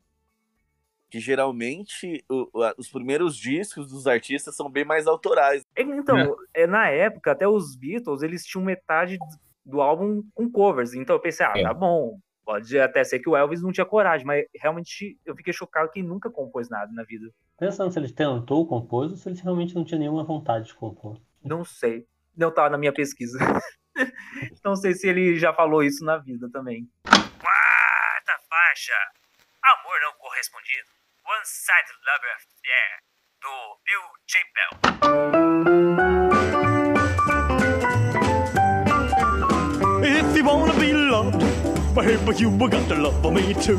Que geralmente o- os primeiros discos dos artistas são bem mais autorais. Então, é, na época, até os Beatles, eles tinham metade do álbum com covers. Então eu pensei, ah, É. tá bom. Pode até ser que o Elvis não tinha coragem, mas realmente eu fiquei chocado que ele nunca compôs nada na vida. Pensando se ele tentou compor ou se ele realmente não tinha nenhuma vontade de compor. Não sei. Não tava na minha pesquisa. não sei se ele já falou isso na vida também. Quarta faixa, Amor Não Correspondido, One Side Lover Affair, do Bill Chappell. If you wanna be loved, baby, you got to love me too.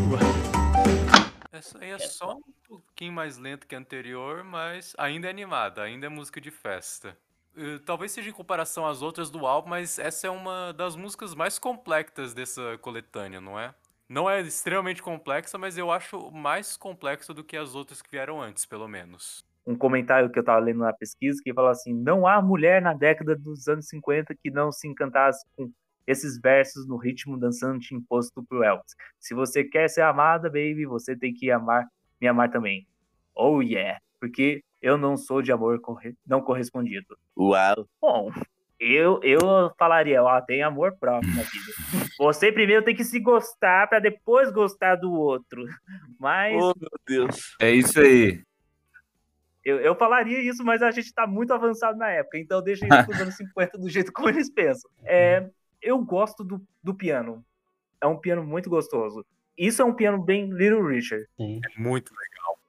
Essa aí é só um pouquinho mais lenta que a anterior, mas ainda é animada, ainda é música de festa. Eh, Talvez seja em comparação às outras do álbum, mas essa é uma das músicas mais complexas dessa coletânea, não é? Não é extremamente complexa, mas eu acho mais complexa do que as outras que vieram antes, pelo menos. Um comentário que eu tava lendo na pesquisa que fala assim: não há mulher na década dos anos 50 que não se encantasse com esses versos no ritmo dançante imposto por Elvis. Se você quer ser amada, baby, você tem que amar, me amar também. Oh yeah, porque eu não sou de amor corre- não correspondido. Uau. Bom, eu, eu falaria, ó, tem amor próprio na vida. Você primeiro tem que se gostar para depois gostar do outro. Mas Oh, meu Deus. É isso aí. Eu, eu falaria isso, mas a gente tá muito avançado na época, então deixa isso pros anos 50 do jeito como eles pensam. É, eu gosto do, do piano. É um piano muito gostoso. Isso é um piano bem Little Richard. Sim. É muito legal.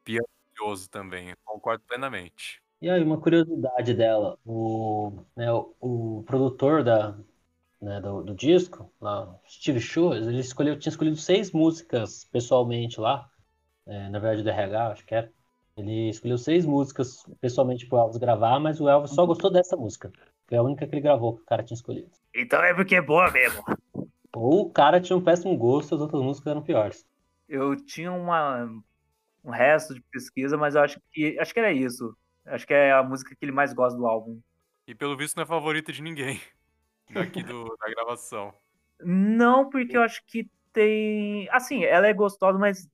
Pianoso também, eu concordo plenamente. E aí, uma curiosidade dela, o, né, o, o produtor da, né, do, do disco, lá, Steve Schwartz, ele escolheu, tinha escolhido seis músicas pessoalmente lá, é, na verdade do RH, acho que é. Ele escolheu seis músicas pessoalmente pro Elvis gravar, mas o Elvis só gostou dessa música. Foi a única que ele gravou que o cara tinha escolhido. Então é porque é boa mesmo. Ou o cara tinha um péssimo gosto, as outras músicas eram piores. Eu tinha uma, um resto de pesquisa, mas eu acho que acho que era isso. Acho que é a música que ele mais gosta do álbum. E pelo visto não é favorita de ninguém aqui do, da gravação. Não, porque eu acho que tem. Assim, ela é gostosa, mas.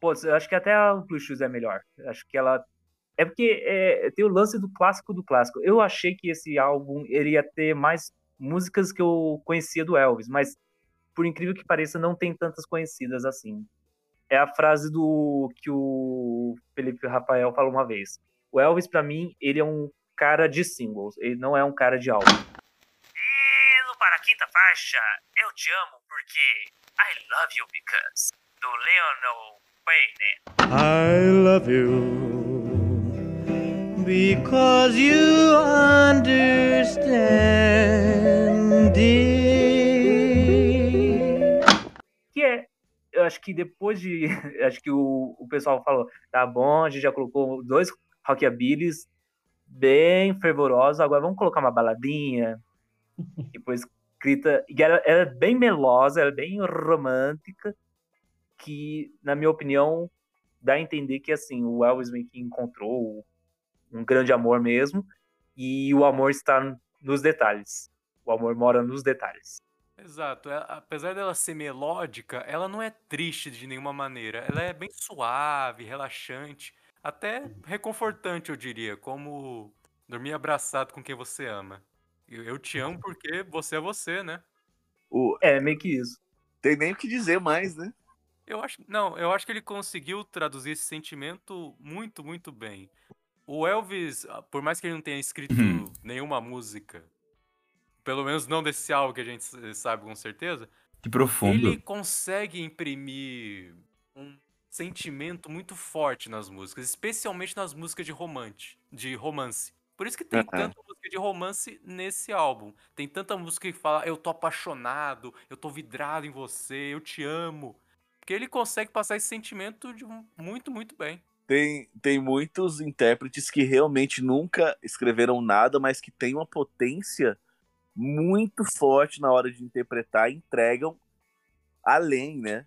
Pô, eu acho que até a Blue Shoes é melhor. Eu Acho que ela. É porque é, tem o lance do clássico do clássico. Eu achei que esse álbum ele ia ter mais músicas que eu conhecia do Elvis, mas por incrível que pareça, não tem tantas conhecidas assim. É a frase do que o Felipe Rafael falou uma vez. O Elvis, pra mim, ele é um cara de singles, ele não é um cara de álbum. E no para a quinta faixa, Eu Te Amo Porque I Love You Because, do Leonel Payne. I love you because you understand it. Acho que depois de, acho que o, o pessoal falou, tá bom, a gente já colocou dois rockabillys bem fervorosos, agora vamos colocar uma baladinha, depois escrita, e ela, ela é bem melosa, ela é bem romântica, que, na minha opinião, dá a entender que, assim, o Elvis meio que encontrou um grande amor mesmo, e o amor está nos detalhes. O amor mora nos detalhes. Exato. é- apesar dela ser melódica, ela não é triste de nenhuma maneira. Ela é bem suave, relaxante, até reconfortante, eu diria, como dormir abraçado com quem você ama. Eu, eu te amo porque você é você, né? O, É, meio que isso. tem nem o que dizer mais, né? Eu acho, não, eu acho que ele conseguiu traduzir esse sentimento muito, muito bem. O Elvis, ah, por mais que ele não tenha escrito Uhum. nenhuma música, pelo menos não desse álbum que a gente sabe com certeza, Que profundo. ele consegue imprimir um sentimento muito forte nas músicas, especialmente nas músicas de romance, de romance. Por isso que tem Aham. tanta música de romance nesse álbum. Tem tanta música que fala eu tô apaixonado, eu tô vidrado em você, eu te amo. Porque ele consegue passar esse sentimento de muito, muito bem. Tem, tem muitos intérpretes que realmente nunca escreveram nada, mas que têm uma potência muito forte na hora de interpretar entregam além, né?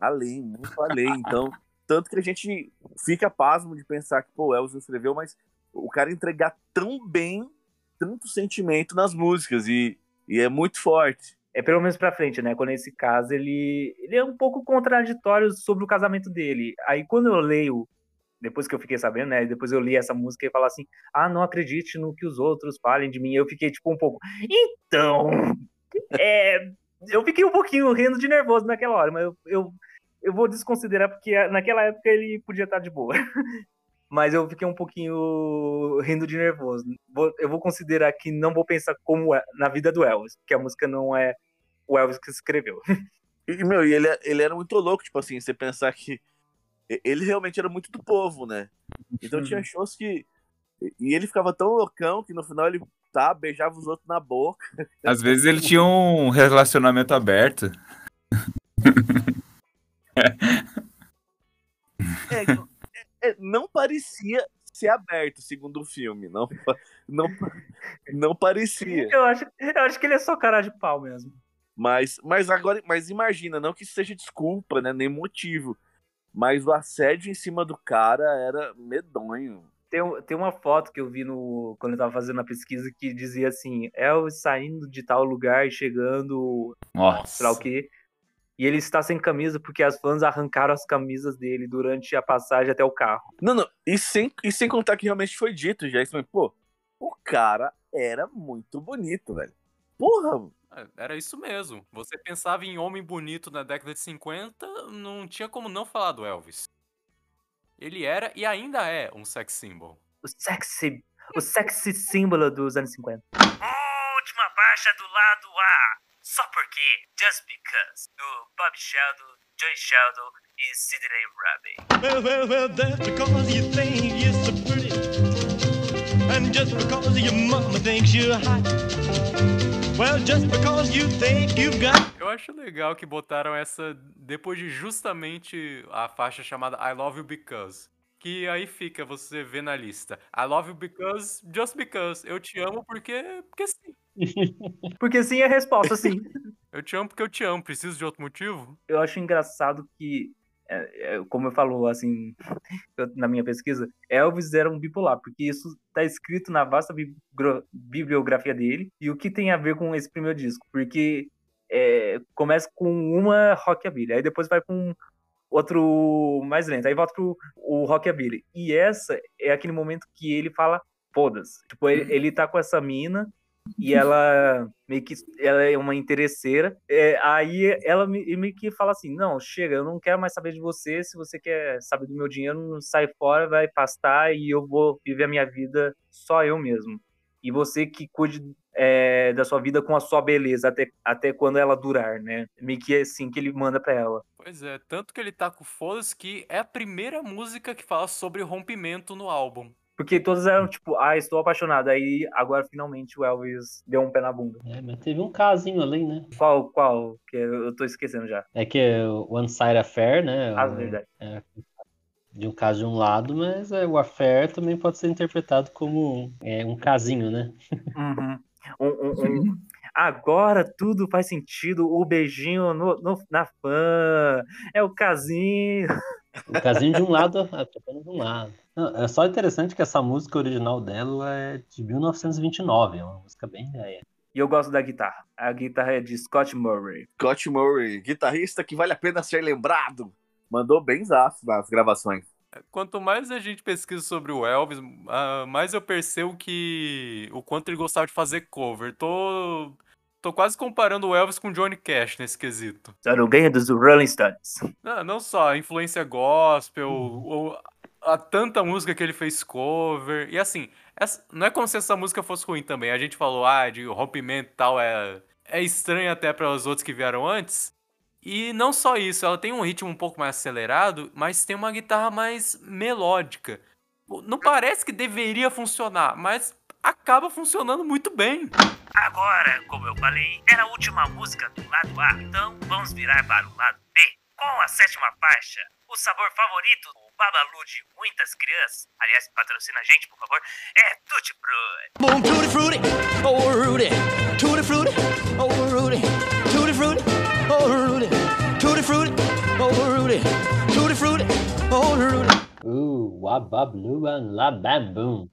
Além, muito além. Então, tanto que a gente fica pasmo de pensar que, pô, o Elvis escreveu, mas o cara entregar tão bem tanto sentimento nas músicas e, e é muito forte. É pelo menos pra frente, né? Quando nesse caso ele, ele é um pouco contraditório sobre o casamento dele. Aí quando eu leio, depois que eu fiquei sabendo, né? Depois eu li essa música e falo assim: ah, não acredite no que os outros falem de mim. Eu fiquei tipo um pouco. Então. É, eu fiquei um pouquinho rindo de nervoso naquela hora, mas eu, eu, eu vou desconsiderar porque naquela época ele podia estar de boa. Mas eu fiquei um pouquinho rindo de nervoso. Eu vou considerar que não vou pensar como é na vida do Elvis, porque a música não é o Elvis que escreveu. E, meu, e ele, ele era muito louco, tipo assim, você pensar que ele realmente era muito do povo, né? Então tinha shows que. e- ele ficava tão loucão que no final ele tá, beijava os outros na boca. Às vezes ele tinha um relacionamento aberto. É, é, é, não parecia ser aberto, segundo o filme. Não, não, não parecia. Eu acho, eu acho que ele é só cara de pau mesmo. Mas, mas agora, mas imagina, não que isso seja desculpa, né? Nem motivo. Mas o assédio em cima do cara era medonho. Tem, tem uma foto que eu vi no quando eu tava fazendo a pesquisa que dizia assim: Elvis saindo de tal lugar e chegando, sei lá o Nossa. quê. E ele está sem camisa porque as fãs arrancaram as camisas dele durante a passagem até o carro. Não, não. E sem, e sem contar que realmente foi dito já. Isso, mas, pô, o cara era muito bonito, velho. Porra, É, Era isso mesmo. Você pensava em homem bonito na década de 50, não tinha como não falar do Elvis. Ele era e ainda é um sex symbol. o sexy, o sexy símbolo dos anos 50. Última faixa do lado A. Só porque, just because, do Bob Sheldon, Joy Sheldon e Sidney Rabbit. Well, well, well, that's because you think you're so pretty. And just because your mama thinks you're hot. Well, just because you think you've got. Eu acho legal que botaram essa depois de justamente a faixa chamada I Love You Because. Que aí fica, você vê na lista. I love you because, just because. Eu te amo porque, porque sim. Porque sim é a resposta, sim. Eu te amo porque eu te amo. Preciso de outro motivo? eu acho engraçado que, como eu falou assim, na minha pesquisa, Elvis era um bipolar, porque isso está escrito na vasta bibliografia dele, e o que tem a ver com esse primeiro disco, porque é, começa com uma rockabilly, aí depois vai com outro mais lento, aí volta pro o rockabilly, e essa é aquele momento que ele fala foda-se, tipo, ele, ele tá com essa mina, e ela meio que ela é uma interesseira. É, aí ela me- meio que fala assim: não, chega, eu não quero mais saber de você. Se você quer saber do meu dinheiro, sai fora, vai pastar e eu vou viver a minha vida só eu mesmo. E você que cuide é, da sua vida com a sua beleza até, até quando ela durar, né? Meio que é assim que ele manda pra ela. Pois é, tanto que ele tá com foda-se que é a primeira música que fala sobre rompimento no álbum. Porque todas eram tipo, ah, estou apaixonada. Aí agora finalmente o Elvis deu um pé na bunda. É, mas teve um casinho ali, né? Qual, qual? Que eu tô esquecendo já. É que é o One Side Affair, né? Ah, o- verdade. de um caso de um lado, mas é, o affair também pode ser interpretado como é, um casinho, né? Uhum. Um- um- um- Agora tudo faz sentido. O beijinho no, no- na fã. É o casinho. Um casinho de um lado, apenas de um lado. Não, é só interessante que essa música original dela é de 1929, é uma música bem velha. E eu gosto da guitarra. A guitarra é de Scott Murray. Scott Murray, guitarrista que vale a pena ser lembrado. Mandou bem zaço nas gravações. Quanto mais a gente pesquisa sobre o Elvis, ah, mais eu percebo que o quanto ele gostava de fazer cover. Tô, tô quase comparando o Elvis com o Johnny Cash nesse quesito. Só não ganha dos Rolling Stones. Não, não só a influência gospel, ou a tanta música que ele fez cover. E assim, essa- não é como se essa música fosse ruim também. A gente falou, ah, de rompimento e tal, é, é estranho até para os outros que vieram antes. E não só isso, ela tem um ritmo um pouco mais acelerado, mas tem uma guitarra mais melódica. Não parece que deveria funcionar, mas acaba funcionando muito bem. Agora, como eu falei, era a última música do lado A, então vamos virar para o lado B. Com a sétima faixa, o sabor favorito do Babalu de muitas crianças, aliás, patrocina a gente, por favor, é Tutti Frutti. Boom, tutti frutti, oh Rudy. Tutti frutti, oh Rudy. Tutti frutti, oh Rudy. Tutti frutti, oh Rudy. Tutti frutti, oh Rudy. Uh, wabablu and lababum.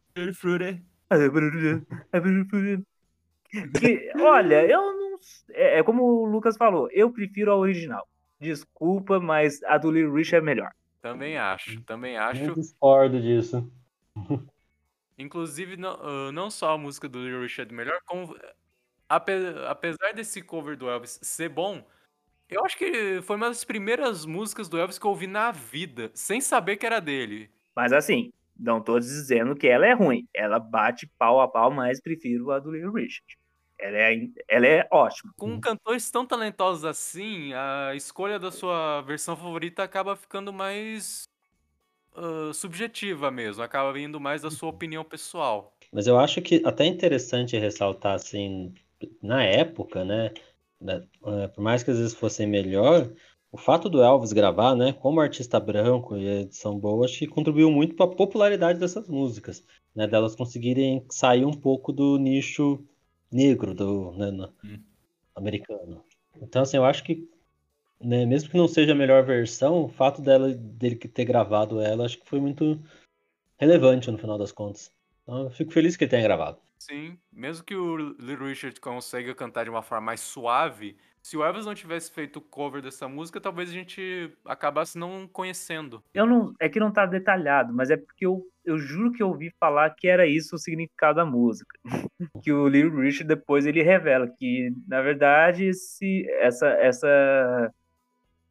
Que, olha, eu não. É, é como o Lucas falou, eu prefiro a original. Desculpa, mas a do Little Rich é melhor. Também acho, também Eu acho. discordo disso. Inclusive, não, ah, não só a música do Little Richard melhor, como ape- apesar desse cover do Elvis ser bom, eu acho que foi uma das primeiras músicas do Elvis que eu ouvi na vida, sem saber que era dele. Mas assim, não tô dizendo que ela é ruim. Ela bate pau a pau, mas prefiro a do Little Richard. Ela é, ela é ótima. Com cantores tão talentosos assim, a escolha da sua versão favorita acaba ficando mais ah, subjetiva mesmo, acaba vindo mais da sua opinião pessoal. Mas eu acho que até interessante ressaltar, assim, na época, né? por mais que às vezes fossem melhor, o fato do Elvis gravar, né? Como artista branco e edição boa, acho que contribuiu muito para a popularidade dessas músicas, né? Delas conseguirem sair um pouco do nicho negro do, né, no- Hum. americano. Então, assim, eu acho que, né, mesmo que não seja a melhor versão, o fato dela, dele ter gravado ela, acho que foi muito relevante no final das contas. Então, eu fico feliz que ele tenha gravado. Sim, mesmo que o Little Richard consiga cantar de uma forma mais suave, se o Elvis não tivesse feito o cover dessa música, talvez a gente acabasse não conhecendo. Eu não, é que não tá detalhado, mas é porque eu, eu juro que eu ouvi falar que era isso o significado da música. que o Little Richard depois ele revela que, na verdade, esse, essa, essa,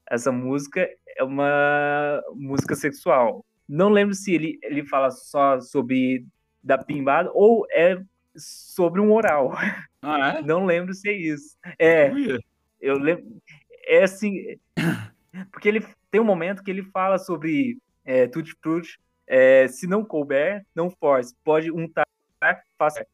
essa música é uma música sexual. Não lembro se ele, ele fala só sobre da pimbada ou é sobre um oral. Ah, é? Não lembro se é isso. É, Uia. eu lembro. É assim. Porque ele tem um momento que ele fala sobre é, Tutti Frutti. é, se não couber, não force. Pode untar, faça.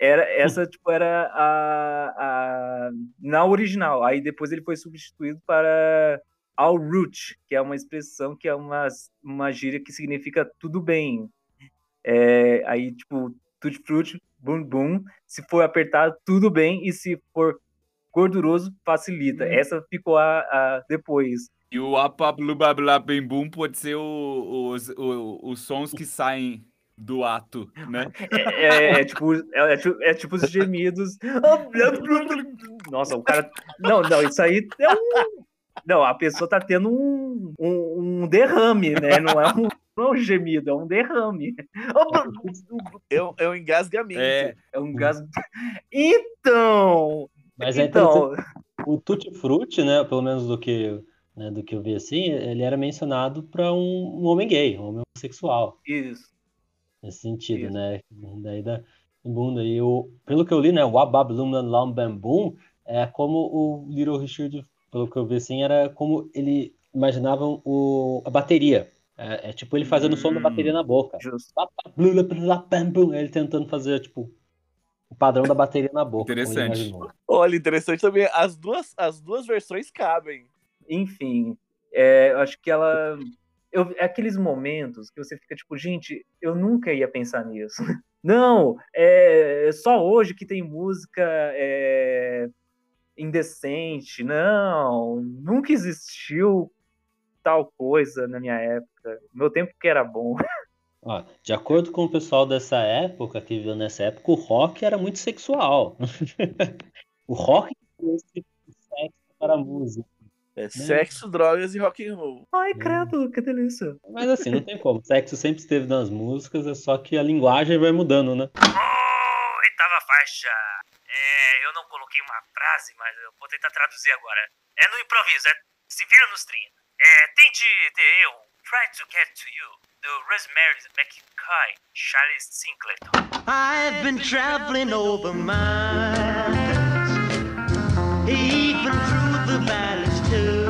Era, essa, tipo, era a, a. Na original. Aí depois ele foi substituído para all root, que é uma expressão que é uma, uma gíria que significa tudo bem. É, aí, tipo, tutti frutti, bum bum. Se for apertado, tudo bem. E se for gorduroso, facilita. Hum. Essa ficou a, a depois. E o apablubablá bem bum pode ser os, os sons que saem do ato, né? É, é- é tipo, é, é tipo- é tipo os gemidos. Nossa, o cara. Não, não, isso aí é um. Não, a pessoa tá tendo um, um, um derrame, né? Não é um, não é um gemido, é um derrame. É um, é um engasgamento. É, É um gás. Então! Mas é então, O Tutti Frutti, né, pelo menos do que, né, do que eu vi assim, ele era mencionado para um, um homem gay, um homem homossexual, isso. nesse sentido, Isso. né? Daí da bunda. E o, pelo que eu li, né, o Wabablum Lam Bam Boom é como o Little Richard, pelo que eu vi assim, era como ele imaginava o, a bateria. É, é tipo ele fazendo o som da Hum. bateria na boca. Justo. Ele tentando fazer, tipo, o padrão da bateria na boca. Interessante. Olha, interessante também. As duas, as duas versões cabem. Enfim, é, eu acho que ela. Eu, é aqueles momentos que você fica tipo, gente, eu nunca ia pensar nisso. Não, é só hoje que tem música é, indecente. Não, nunca existiu tal coisa na minha época. Meu tempo que era bom. Ó, de acordo com o pessoal dessa época, que viveu nessa época, o rock era muito sexual. o rock trouxe sexo para a música. É sexo, drogas e rock and roll. Ai, credo, que delícia. Mas assim, não tem como. Sexo sempre esteve nas músicas, é só que a linguagem vai mudando, né? Oitava faixa. É, eu não coloquei uma frase, mas eu vou tentar traduzir agora. É no improviso, é, se vira nos 30. É, tente ter eu, Try to Get to You, do Rosemary McKay, Charlie Sinclair. I've been traveling over miles, even through the valleys too.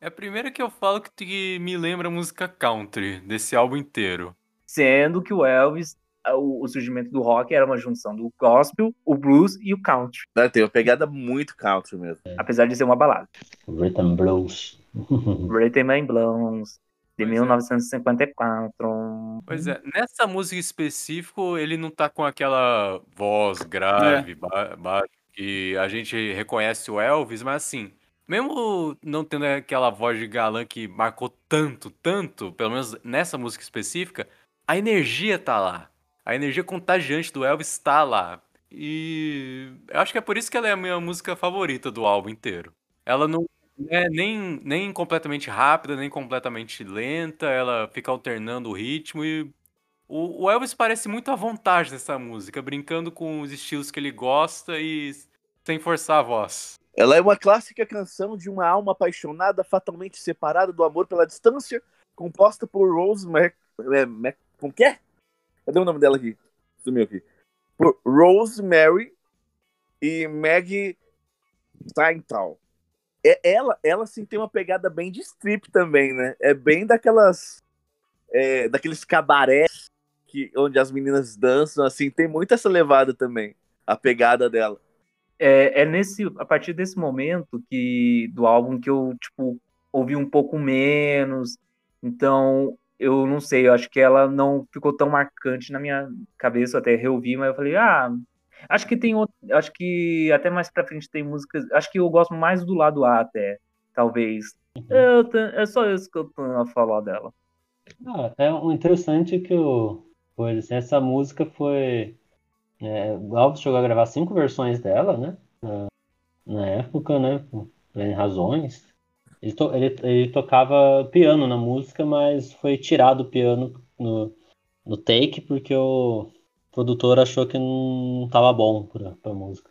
É a primeira que eu falo que te- me lembra a música country desse álbum inteiro. Sendo que o Elvis, o, surgimento do rock era uma junção do gospel, o blues e o country. Tem uma pegada muito country mesmo. Apesar de ser uma balada. Rhythm Blues. Rhythm and Blues, de Pois é. 1954. Pois é, nessa música específico, ele não tá com aquela voz grave, ba- baixa, que a gente reconhece o Elvis, mas assim, mesmo não tendo aquela voz de galã que marcou tanto, tanto, pelo menos nessa música específica, a energia tá lá. A energia contagiante do Elvis tá lá. E eu acho que é por isso que ela é a minha música favorita do álbum inteiro. Ela não é nem, nem completamente rápida, nem completamente lenta, ela fica alternando o ritmo e o, o Elvis parece muito à vontade nessa música, brincando com os estilos que ele gosta e sem forçar a voz. Ela é uma clássica canção de uma alma apaixonada, fatalmente separada do amor pela distância, composta por Rose Mac... É, Mac... Como que é? Cadê o nome dela aqui? Sumiu aqui. Por Rosemary e Maggie Steintal. É, ela, ela sim tem uma pegada bem de strip também, né? É bem daquelas... é, daqueles cabarés que, onde as meninas dançam, assim, tem muito essa levada também. A pegada dela. É, é nesse, a partir desse momento que do álbum que eu tipo ouvi um pouco menos. Então, eu não sei, eu acho que ela não ficou tão marcante na minha cabeça, eu até reouvi, mas eu falei: "Ah, acho que tem outro, acho que até mais pra frente tem músicas, acho que eu gosto mais do lado A até, talvez. Eu te- é só isso que eu tenho a falar dela. Ah, é interessante que o, assim, essa música foi. É, o Elvis chegou a gravar cinco versões dela, né? Na, na época, né? Por razões. Ele, to- ele, ele tocava piano na música, mas foi tirado o piano no, no take porque o produtor achou que não tava bom pra, pra música.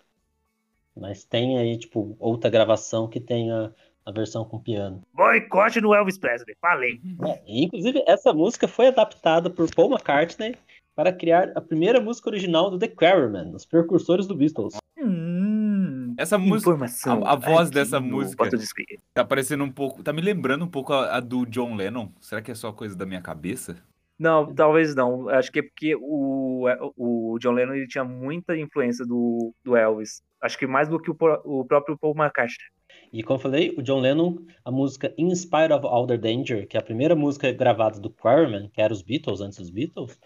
Mas tem aí, tipo, outra gravação que tem a, a versão com piano. Boicote no Elvis Presley, falei. É, e, inclusive, essa música foi adaptada por Paul McCartney para criar a primeira música original do The Quarrymen, os precursores do Beatles. Hum, Essa música, a- a voz aqui dessa música- tá parecendo um pouco. Tá me lembrando um pouco a, a do John Lennon. Será que é só coisa da minha cabeça? Não, talvez não. Acho que é porque o, o John Lennon ele tinha muita influência do, do Elvis. Acho que mais do que o, o próprio Paul McCartney. E como eu falei, o John Lennon, a música In Spite of All the Danger, que é a primeira música gravada do Quarrymen, que era os Beatles antes dos Beatles,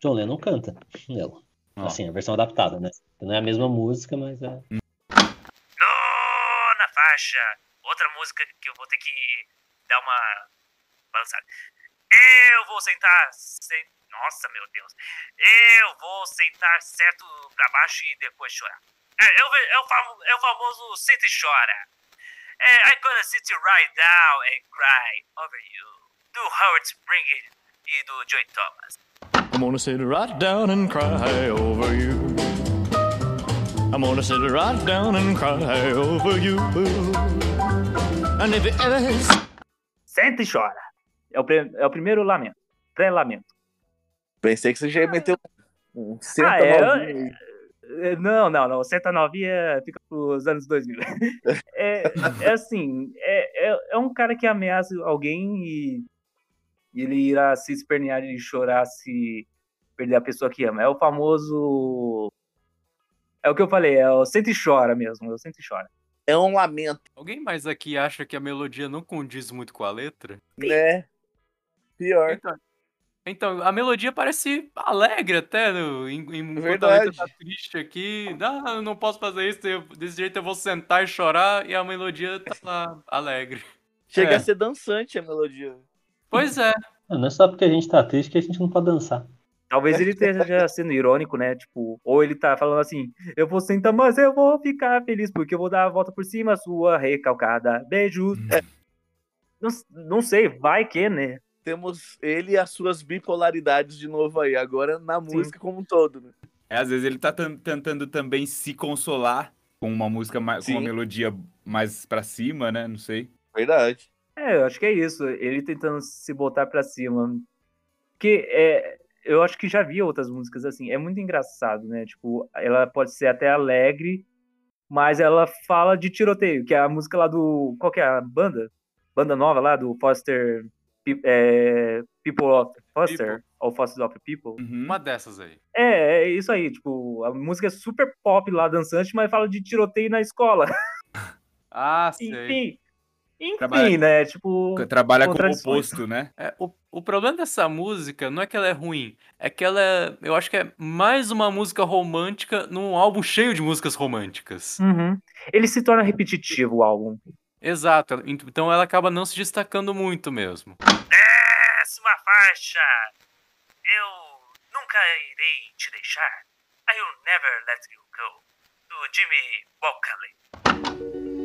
John Lennon canta nela. Ó. Assim, a versão adaptada, né? Não é a mesma música, mas é. Nona faixa. Outra música que eu vou ter que dar uma balançada. Eu vou sentar. Sen... Nossa, meu Deus. Eu vou sentar certo pra baixo e depois chorar. É, o, ve- é, o, famo- é o famoso senta e chora. É, I'm gonna sit right down and cry over you. Do Howard Spring e do Joy Thomas. I'm gonna sit right down and cry over you. I'm gonna sit right down and cry over you. And if it ever Senta e chora. É o, pre- é o primeiro lamento. Pré-lamento. Pensei que você já ia meter um, senta Ah, é, aí. É, Não, não, não. Senta novinha fica pros anos 2000. É, é assim, é, é, é um cara que ameaça alguém e ele irá se espernear e chorar se perder a pessoa que ama. É o famoso. É o que eu falei, é o senta e chora mesmo. É o senta e chora. É um lamento, Alguém mais aqui acha que a melodia não condiz muito com a letra? né? Pior. Então, então, a melodia parece alegre até, no, em, em, Verdade. letra tá triste aqui. Ah, eu não posso fazer isso, eu- desse jeito eu vou sentar e chorar, e a melodia tá lá, alegre. Chega É. a ser dançante a melodia. Pois é, Não é só porque a gente tá triste que a gente não pode dançar. Talvez ele esteja sendo irônico, né? Tipo, ou ele tá falando assim, eu vou sentar, mas eu vou ficar feliz porque eu vou dar a volta por cima, sua recalcada. Beijos. É. Não, não sei, vai que, né? Temos ele e as suas bipolaridades de novo aí, agora na música como um todo, né? É, às vezes ele tá tan- tentando também se consolar com uma música mais, com uma Sim. melodia mais pra cima, né? Não sei. Verdade. É, eu acho que é isso. Ele tentando se botar pra cima. Porque é, eu acho que já vi outras músicas assim. É muito engraçado, né? Tipo, ela pode ser até alegre, mas ela fala de tiroteio, que é a música lá do. Qual que é a banda? Banda nova lá do Foster. É, People of Foster? People. Ou Foster of People? Uhum. uma dessas aí. É, é isso aí. Tipo, a música é super pop lá, dançante, mas fala de tiroteio na escola. Ah, sei. Enfim. Enfim, Trabalha- né? Tipo. Trabalha com o oposto, né? É, o, o problema dessa música não é que ela é ruim, é que ela é, eu acho que é mais uma música romântica num álbum cheio de músicas românticas. Uhum. Ele se torna repetitivo o álbum. Exato, ent- então ela acaba não se destacando muito mesmo. Décima faixa. Eu nunca irei te deixar. I will never let you go. Do Jimmy Walkley.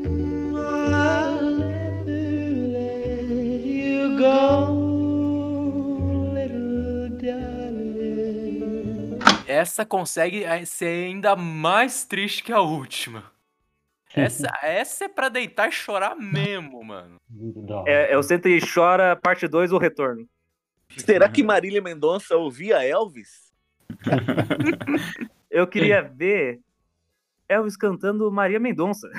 Essa consegue eh, ser ainda mais triste que a última. Essa, essa é pra deitar e chorar mesmo, mano. É, é o Senta e Chora, parte 2, o retorno. Será que Marília Mendonça ouvia Elvis? Eu queria ver Elvis cantando Maria Mendonça.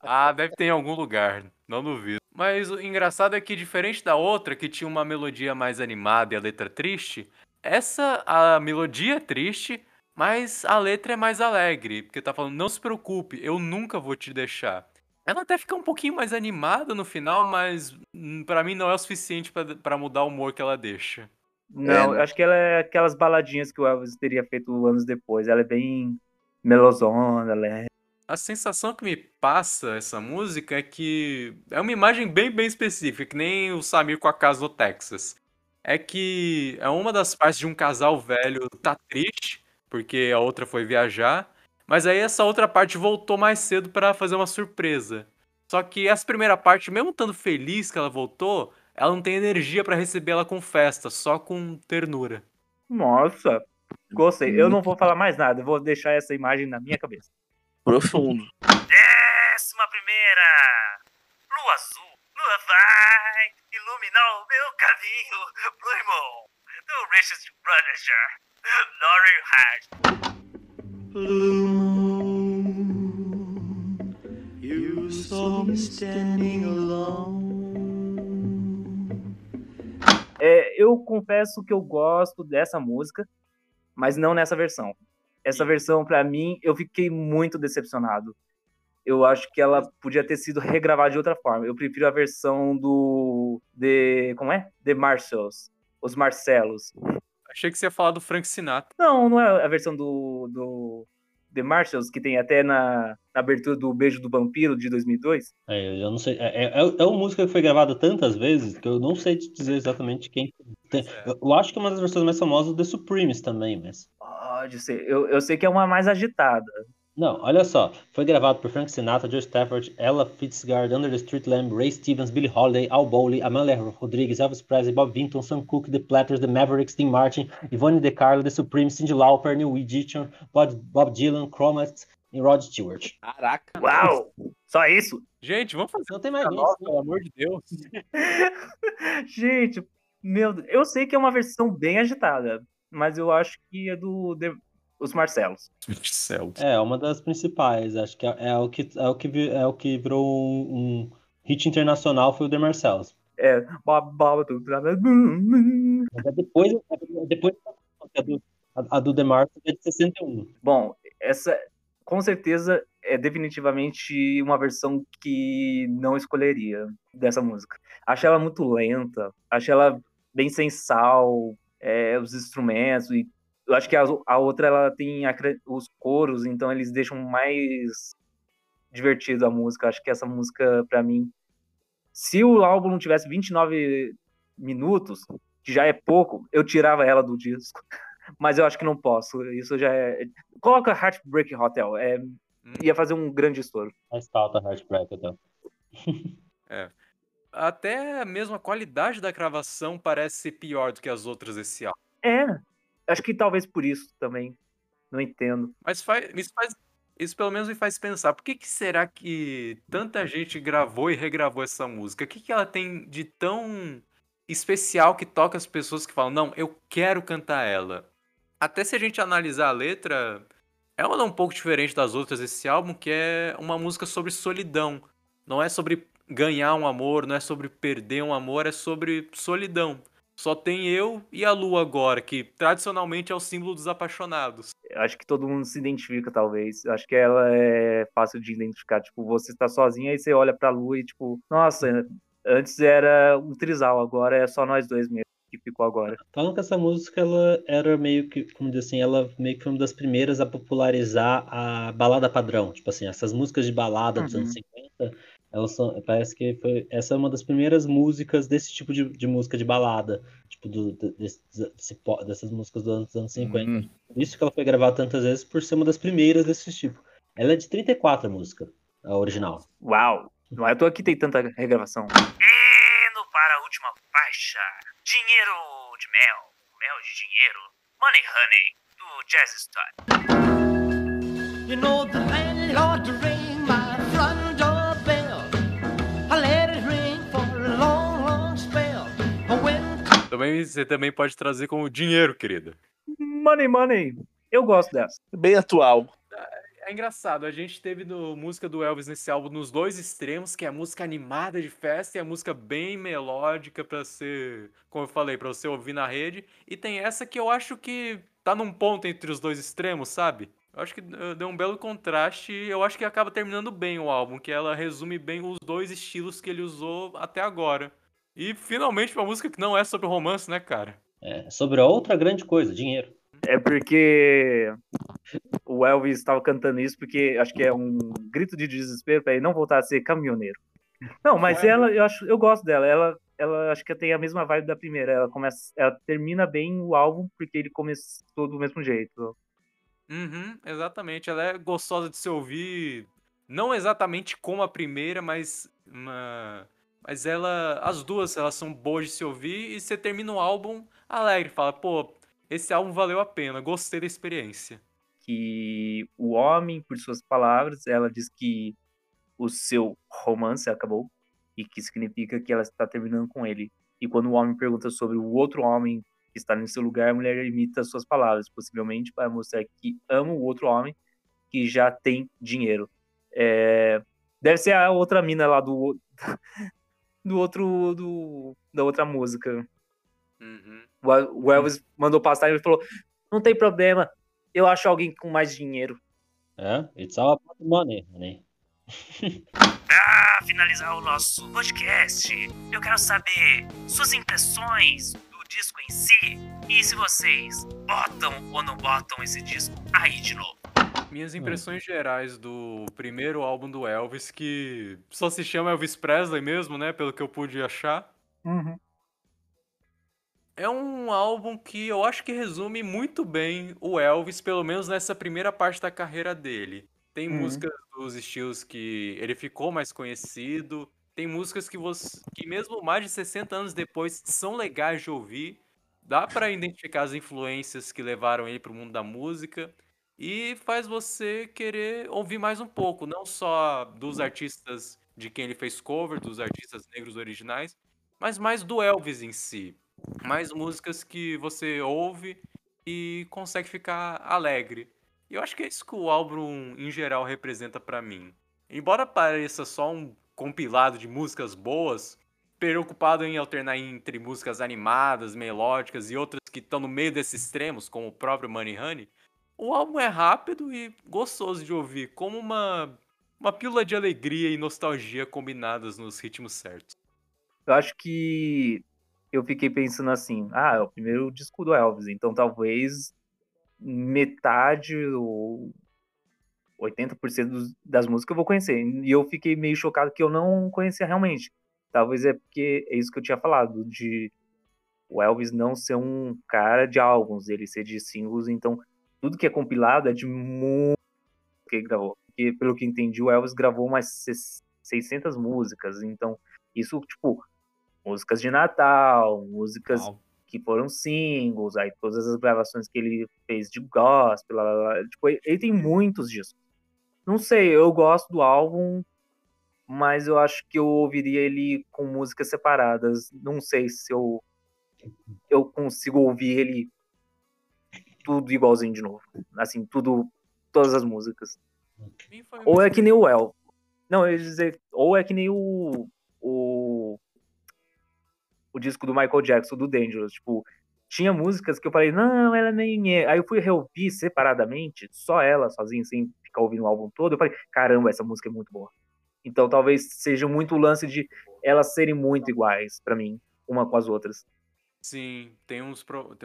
Ah, deve ter em algum lugar, não duvido. Mas o engraçado é que, diferente da outra, que tinha uma melodia mais animada e a letra triste, essa, a melodia triste, mas a letra é mais alegre, porque tá falando, não se preocupe, eu nunca vou te deixar. Ela até fica um pouquinho mais animada no final, mas hum, pra mim não é o suficiente pra- pra mudar o humor que ela deixa. Não, É. eu acho que ela é aquelas baladinhas que o Elvis teria feito anos depois. Ela é bem melosona, ela é... A sensação que me passa essa música é que é uma imagem bem, bem específica, que nem o Samir com a casa do Texas. É que é uma das partes de um casal velho tá triste, porque a outra foi viajar, mas aí essa outra parte voltou mais cedo pra fazer uma surpresa. Só que essa primeira parte, mesmo estando feliz que ela voltou, ela não tem energia pra receber ela com festa, só com ternura. Nossa, gostei. Eu não vou falar mais nada, eu vou deixar essa imagem na minha cabeça. Profundo. Décima primeira. Lua azul, lua vai iluminar o meu caminho. Blue Moon, do Richard Brother, Moon, you saw me standing alone. É, eu confesso que eu gosto dessa música, mas não nessa versão. Essa versão, pra mim, eu fiquei muito decepcionado. Eu acho que ela podia ter sido regravada de outra forma. Eu prefiro a versão do. De, como é? The Marshalls. Os Marcelos. Achei que você ia falar do Frank Sinatra. Não, não é a versão do, do The Marshalls, que tem até na, na abertura do Beijo do Vampiro de 2002. É, eu não sei. É, é, é uma música que foi gravada tantas vezes que eu não sei te dizer exatamente quem. Tem. Eu, eu acho que é uma das versões mais famosas do The Supremes também, mas. Pode ser. Eu, eu sei que é uma mais agitada. Não, olha só. Foi gravado por Frank Sinatra, Joe Stafford, Ella Fitzgerald, Under the Street Lamb, Ray Stevens, Billie Holiday, Al Bowley, Amalia Rodrigues, Elvis Presley, Bob Vinton, Sam Cooke, The Platters, The Mavericks, Tim Martin, Yvonne De Carlo, The Supremes, Cyndi Lauper, Neil Edition, Bob, Bob Dylan, Chromats e Rod Stewart. Caraca. Uau! Só isso? Gente, vamos fazer Não tem mais Nossa, isso. pelo amor de Deus. Gente, meu Deus. Eu sei que é uma versão bem agitada, mas eu acho que é do The- Os Marcelos. Céu. É, uma das principais. Acho que é, é o que é o que é o que virou um, um hit internacional foi o The Marcells. É. Bom, é depois, é depois a do, a, do The Marcells é de 61. essa com certeza é definitivamente uma versão que não escolheria dessa música. Acho ela muito lenta, acho ela bem sem sal, é, os instrumentos e eu acho que a, a outra ela tem acre- os coros, então eles deixam mais divertido a música. Acho que essa música pra mim, se o álbum não tivesse 29 minutos, que já é pouco, eu tirava ela do disco. Mas eu acho que não posso. Isso já é. Coloca Heartbreak Hotel. É... Ia fazer um grande estouro. Mais falta Heartbreak então. Até mesmo a qualidade da gravação parece ser pior do que as outras desse álbum. É. Acho que talvez por isso também. Não entendo. Mas faz, isso, faz, isso pelo menos me faz pensar, por que, que será que tanta gente gravou e regravou essa música? O que, que ela tem de tão especial que toca as pessoas que falam, não, eu quero cantar ela? Até se a gente analisar a letra, ela é um pouco diferente das outras desse álbum, que é uma música sobre solidão. Não é sobre ganhar um amor, não é sobre perder um amor, é sobre solidão. Só tem eu e a lua agora, que tradicionalmente é o símbolo dos apaixonados. Acho que todo mundo se identifica, talvez. Acho que ela é fácil de identificar. Tipo, você está sozinha e você olha pra lua e, tipo, nossa, antes era um trisal, agora é só nós dois mesmo que ficou agora. Falam que essa música ela era meio que, como dizer assim, ela meio que foi uma das primeiras a popularizar a balada padrão. Tipo assim, essas músicas de balada dos Uhum. anos 50, elas são, parece que foi, essa é uma das primeiras músicas desse tipo de, de música de balada, tipo do, desse- desse dessas músicas dos anos, dos anos 50. Hum. Por isso que ela foi gravada tantas vezes por ser uma das primeiras desse tipo. Ela é de 34 a música, a original. Uau! Não é à toa que tem tanta regravação. Indo para a última faixa. Dinheiro de mel. Mel de dinheiro. Money Honey, do Jazz Star. You know the landlord Você também pode trazer como dinheiro, querida. Money, money! Eu gosto dessa. Bem atual. É engraçado, a gente teve no, música do Elvis nesse álbum nos dois extremos, que é a música animada de festa e a música bem melódica pra ser, como eu falei, pra você ouvir na rede. E tem essa que eu acho que tá num ponto entre os dois extremos, sabe? Eu acho que eh, deu um belo contraste e eu acho que acaba terminando bem o álbum, que ela resume bem os dois estilos que ele usou até agora. E finalmente uma música que não é sobre romance, né, cara? É, sobre outra grande coisa, dinheiro. É porque o Elvis estava cantando isso porque acho que é um grito de desespero para ele não voltar a ser caminhoneiro. Não, mas ela, eu acho, eu gosto dela. Ela, ela acho que tem a mesma vibe da primeira. Ela começa, ela termina bem o álbum porque ele começou do mesmo jeito. Uhum, exatamente. Ela é gostosa de se ouvir, não exatamente como a primeira, mas uma- mas ela, as duas, elas são boas de se ouvir e você termina o álbum alegre, fala, pô, esse álbum valeu a pena, gostei da experiência. Que o homem, por suas palavras, ela diz que o seu romance acabou e que significa que ela está terminando com ele. E quando o homem pergunta sobre o outro homem que está no seu lugar, a mulher imita suas palavras, possivelmente para mostrar que ama o outro homem que já tem dinheiro. É, Deve ser a outra mina lá do. Do outro. Do, da outra música. Uhum. O El- O Elvis mandou passar e falou: Não tem problema, eu acho alguém com mais dinheiro. É, it's all about money, honey. Para finalizar o nosso podcast, eu quero saber suas impressões do disco em si e se vocês botam ou não botam esse disco aí de novo. Minhas impressões gerais do primeiro álbum do Elvis, que só se chama Elvis Presley mesmo, né? Pelo que eu pude achar. É um álbum que eu acho que resume muito bem o Elvis, pelo menos nessa primeira parte da carreira dele. Tem Uhum. músicas dos estilos que ele ficou mais conhecido, tem músicas que você, que mesmo mais de 60 anos depois são legais de ouvir. Dá pra identificar as influências que levaram ele pro mundo da música e faz você querer ouvir mais um pouco, não só dos artistas de quem ele fez cover, dos artistas negros originais, mas mais do Elvis em si. Mais músicas que você ouve e consegue ficar alegre. E eu acho que é isso que o álbum em geral representa pra mim. Embora pareça só um compilado de músicas boas, preocupado em alternar entre músicas animadas, melódicas e outras que estão no meio desses extremos, como o próprio Money Honey, o álbum é rápido e gostoso de ouvir, como uma, uma pílula de alegria e nostalgia combinadas nos ritmos certos. Eu acho que eu fiquei pensando assim: ah, é o primeiro disco do Elvis, então talvez metade ou 80% dos- das músicas eu vou conhecer. E eu fiquei meio chocado que eu não conhecia realmente. Talvez é porque é isso que eu tinha falado, de o Elvis não ser um cara de álbuns, ele ser de singles, então tudo que é compilado é de muito que ele gravou. Porque, pelo que entendi, o Elvis gravou umas ses- 600 músicas, então isso, tipo, músicas de Natal, músicas Uau. que foram singles, aí todas as gravações que ele fez de gospel, lá, lá, lá. tipo, ele, ele tem muitos disso. Não sei, eu gosto do álbum, mas eu acho que eu ouviria ele com músicas separadas. Não sei se eu eu consigo ouvir ele tudo igualzinho de novo. Assim, tudo, todas as músicas. Ou é que nem o El. Não, eu ia dizer, ou é que nem o, o o disco do Michael Jackson, do Dangerous, tipo, tinha músicas que eu falei, não, ela nem é. Aí eu fui reouvir separadamente, só ela, sozinha, sem ficar ouvindo o álbum todo. Eu falei, caramba, essa música é muito boa. Então talvez seja muito o lance de elas serem muito iguais pra mim, uma com as outras. Sim, tem uns pro-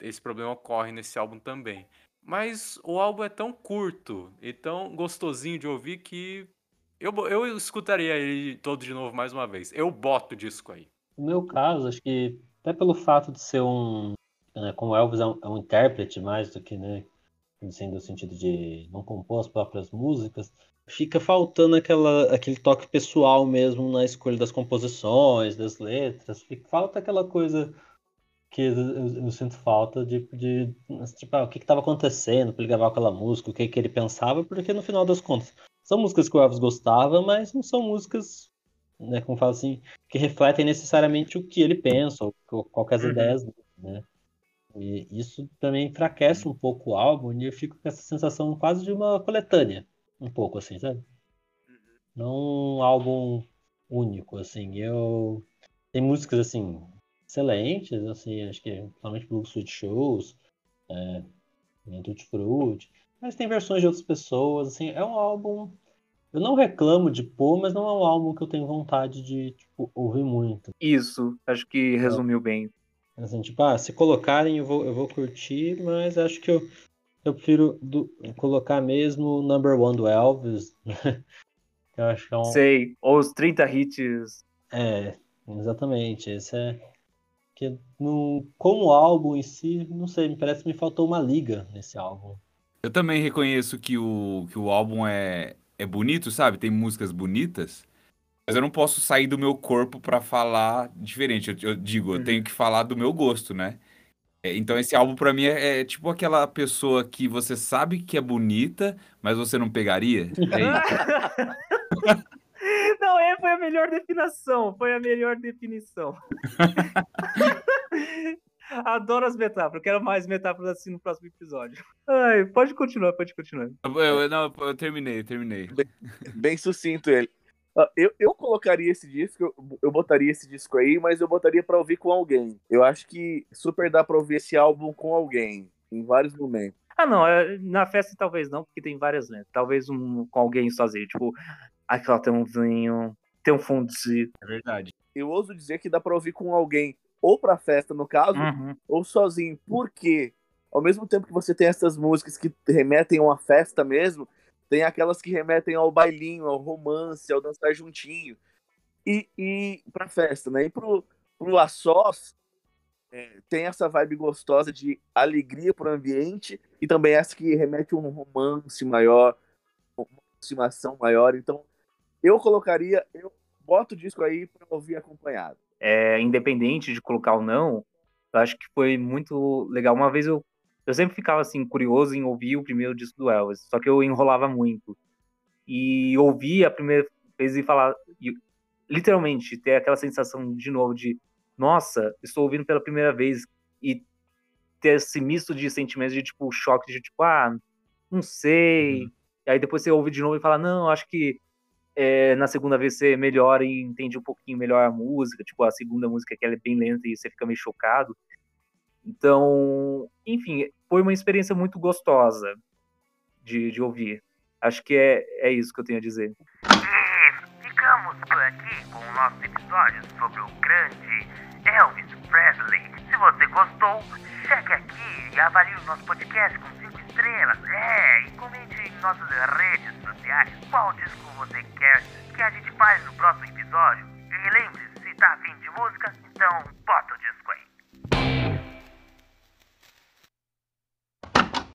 esse problema ocorre nesse álbum também. Mas o álbum é tão curto e tão gostosinho de ouvir que eu, eu escutaria ele todo de novo mais uma vez. Eu boto disco aí. No meu caso, acho que até pelo fato de ser um. né, como Elvis é um, é um intérprete mais do que, né? Sendo sentido de não compor as próprias músicas, fica faltando aquela, aquele toque pessoal mesmo na escolha das composições, das letras. Fica, falta aquela coisa que eu, eu- sinto falta de, de tipo, ah, o que estava acontecendo para ele gravar aquela música, o que, que ele pensava, porque no final das contas são músicas que o Elvis gostava, mas não são músicas, né, como fala assim, que refletem necessariamente o que ele pensa, ou co- qualquer Uhum. ideias dele, né? E isso também enfraquece um pouco o álbum e eu fico com essa sensação quase de uma coletânea, um pouco assim, sabe? Não um álbum único, assim. Eu tem músicas assim excelentes, assim, acho que principalmente Blue Sweet Shows, é, Tutti Frutti, mas tem versões de outras pessoas, assim, é um álbum eu não reclamo de pôr, mas não é um álbum que eu tenho vontade de tipo, ouvir muito. Isso, acho que resumiu bem. Assim, tipo, ah, se colocarem eu vou, eu vou curtir, mas acho que eu, eu prefiro do- colocar mesmo o Number One do Elvis. que eu acho que é um. Sei, ou os 30 hits. É, exatamente. Esse é. Que no, como álbum em si, não sei, me parece que me faltou uma liga nesse álbum. Eu também reconheço que o, que o álbum é, é bonito, sabe? Tem músicas bonitas. Mas eu não posso sair do meu corpo pra falar diferente. Eu, eu digo, eu Uhum. tenho que falar do meu gosto, né? É, então esse álbum pra mim é, é tipo aquela pessoa que você sabe que é bonita, mas você não pegaria. É. Não, é, foi a melhor definição. Foi a melhor definição. Adoro as metáforas. Quero mais metáforas assim no próximo episódio. Ai, pode continuar, pode continuar. Eu, eu- não, eu terminei, eu terminei. Bem sucinto ele. Eu, eu colocaria esse disco, eu, eu botaria esse disco aí, mas eu botaria pra ouvir com alguém. Eu acho que super dá pra ouvir esse álbum com alguém, em vários momentos. Ah, não, é- na festa talvez não, porque tem várias letras. Talvez um com alguém sozinho, tipo, aquela tem um vinho, tem um fundo de. É verdade. Eu ouso dizer que dá pra ouvir com alguém, ou pra festa, no caso, Uhum. ou sozinho. Por quê? Ao mesmo tempo que você tem essas músicas que remetem a uma festa mesmo, tem aquelas que remetem ao bailinho, ao romance, ao dançar juntinho. E, e pra festa, né? E pro, pro a sós, é, tem essa vibe gostosa de alegria pro ambiente e também essa que remete a um romance maior, uma aproximação maior. Então, eu colocaria, eu boto o disco aí pra ouvir acompanhado. é, independente de colocar ou não, eu acho que foi muito legal. Uma vez eu, eu sempre ficava assim curioso em ouvir o primeiro disco do Elvis, só que eu enrolava muito. E ouvir a primeira vez e falar, e, literalmente, ter aquela sensação de novo de, nossa, estou ouvindo pela primeira vez e ter esse misto de sentimentos de tipo choque de tipo, ah, não sei. E aí depois você ouve de novo e fala, não, acho que é, na segunda vez você melhora e entende um pouquinho melhor a música, tipo, a segunda música que ela é bem lenta e você fica meio chocado. Então, enfim, foi uma experiência muito gostosa de, de ouvir. Acho que é, é isso que eu tenho a dizer. Ficamos por aqui com o nosso episódio sobre o grande Elvis Presley. Se você gostou, cheque aqui e avalie o nosso podcast com 5 estrelas. É, e comente em nossas redes sociais qual disco você quer que a gente fale no próximo episódio. E lembre-se, se tá afim de música, então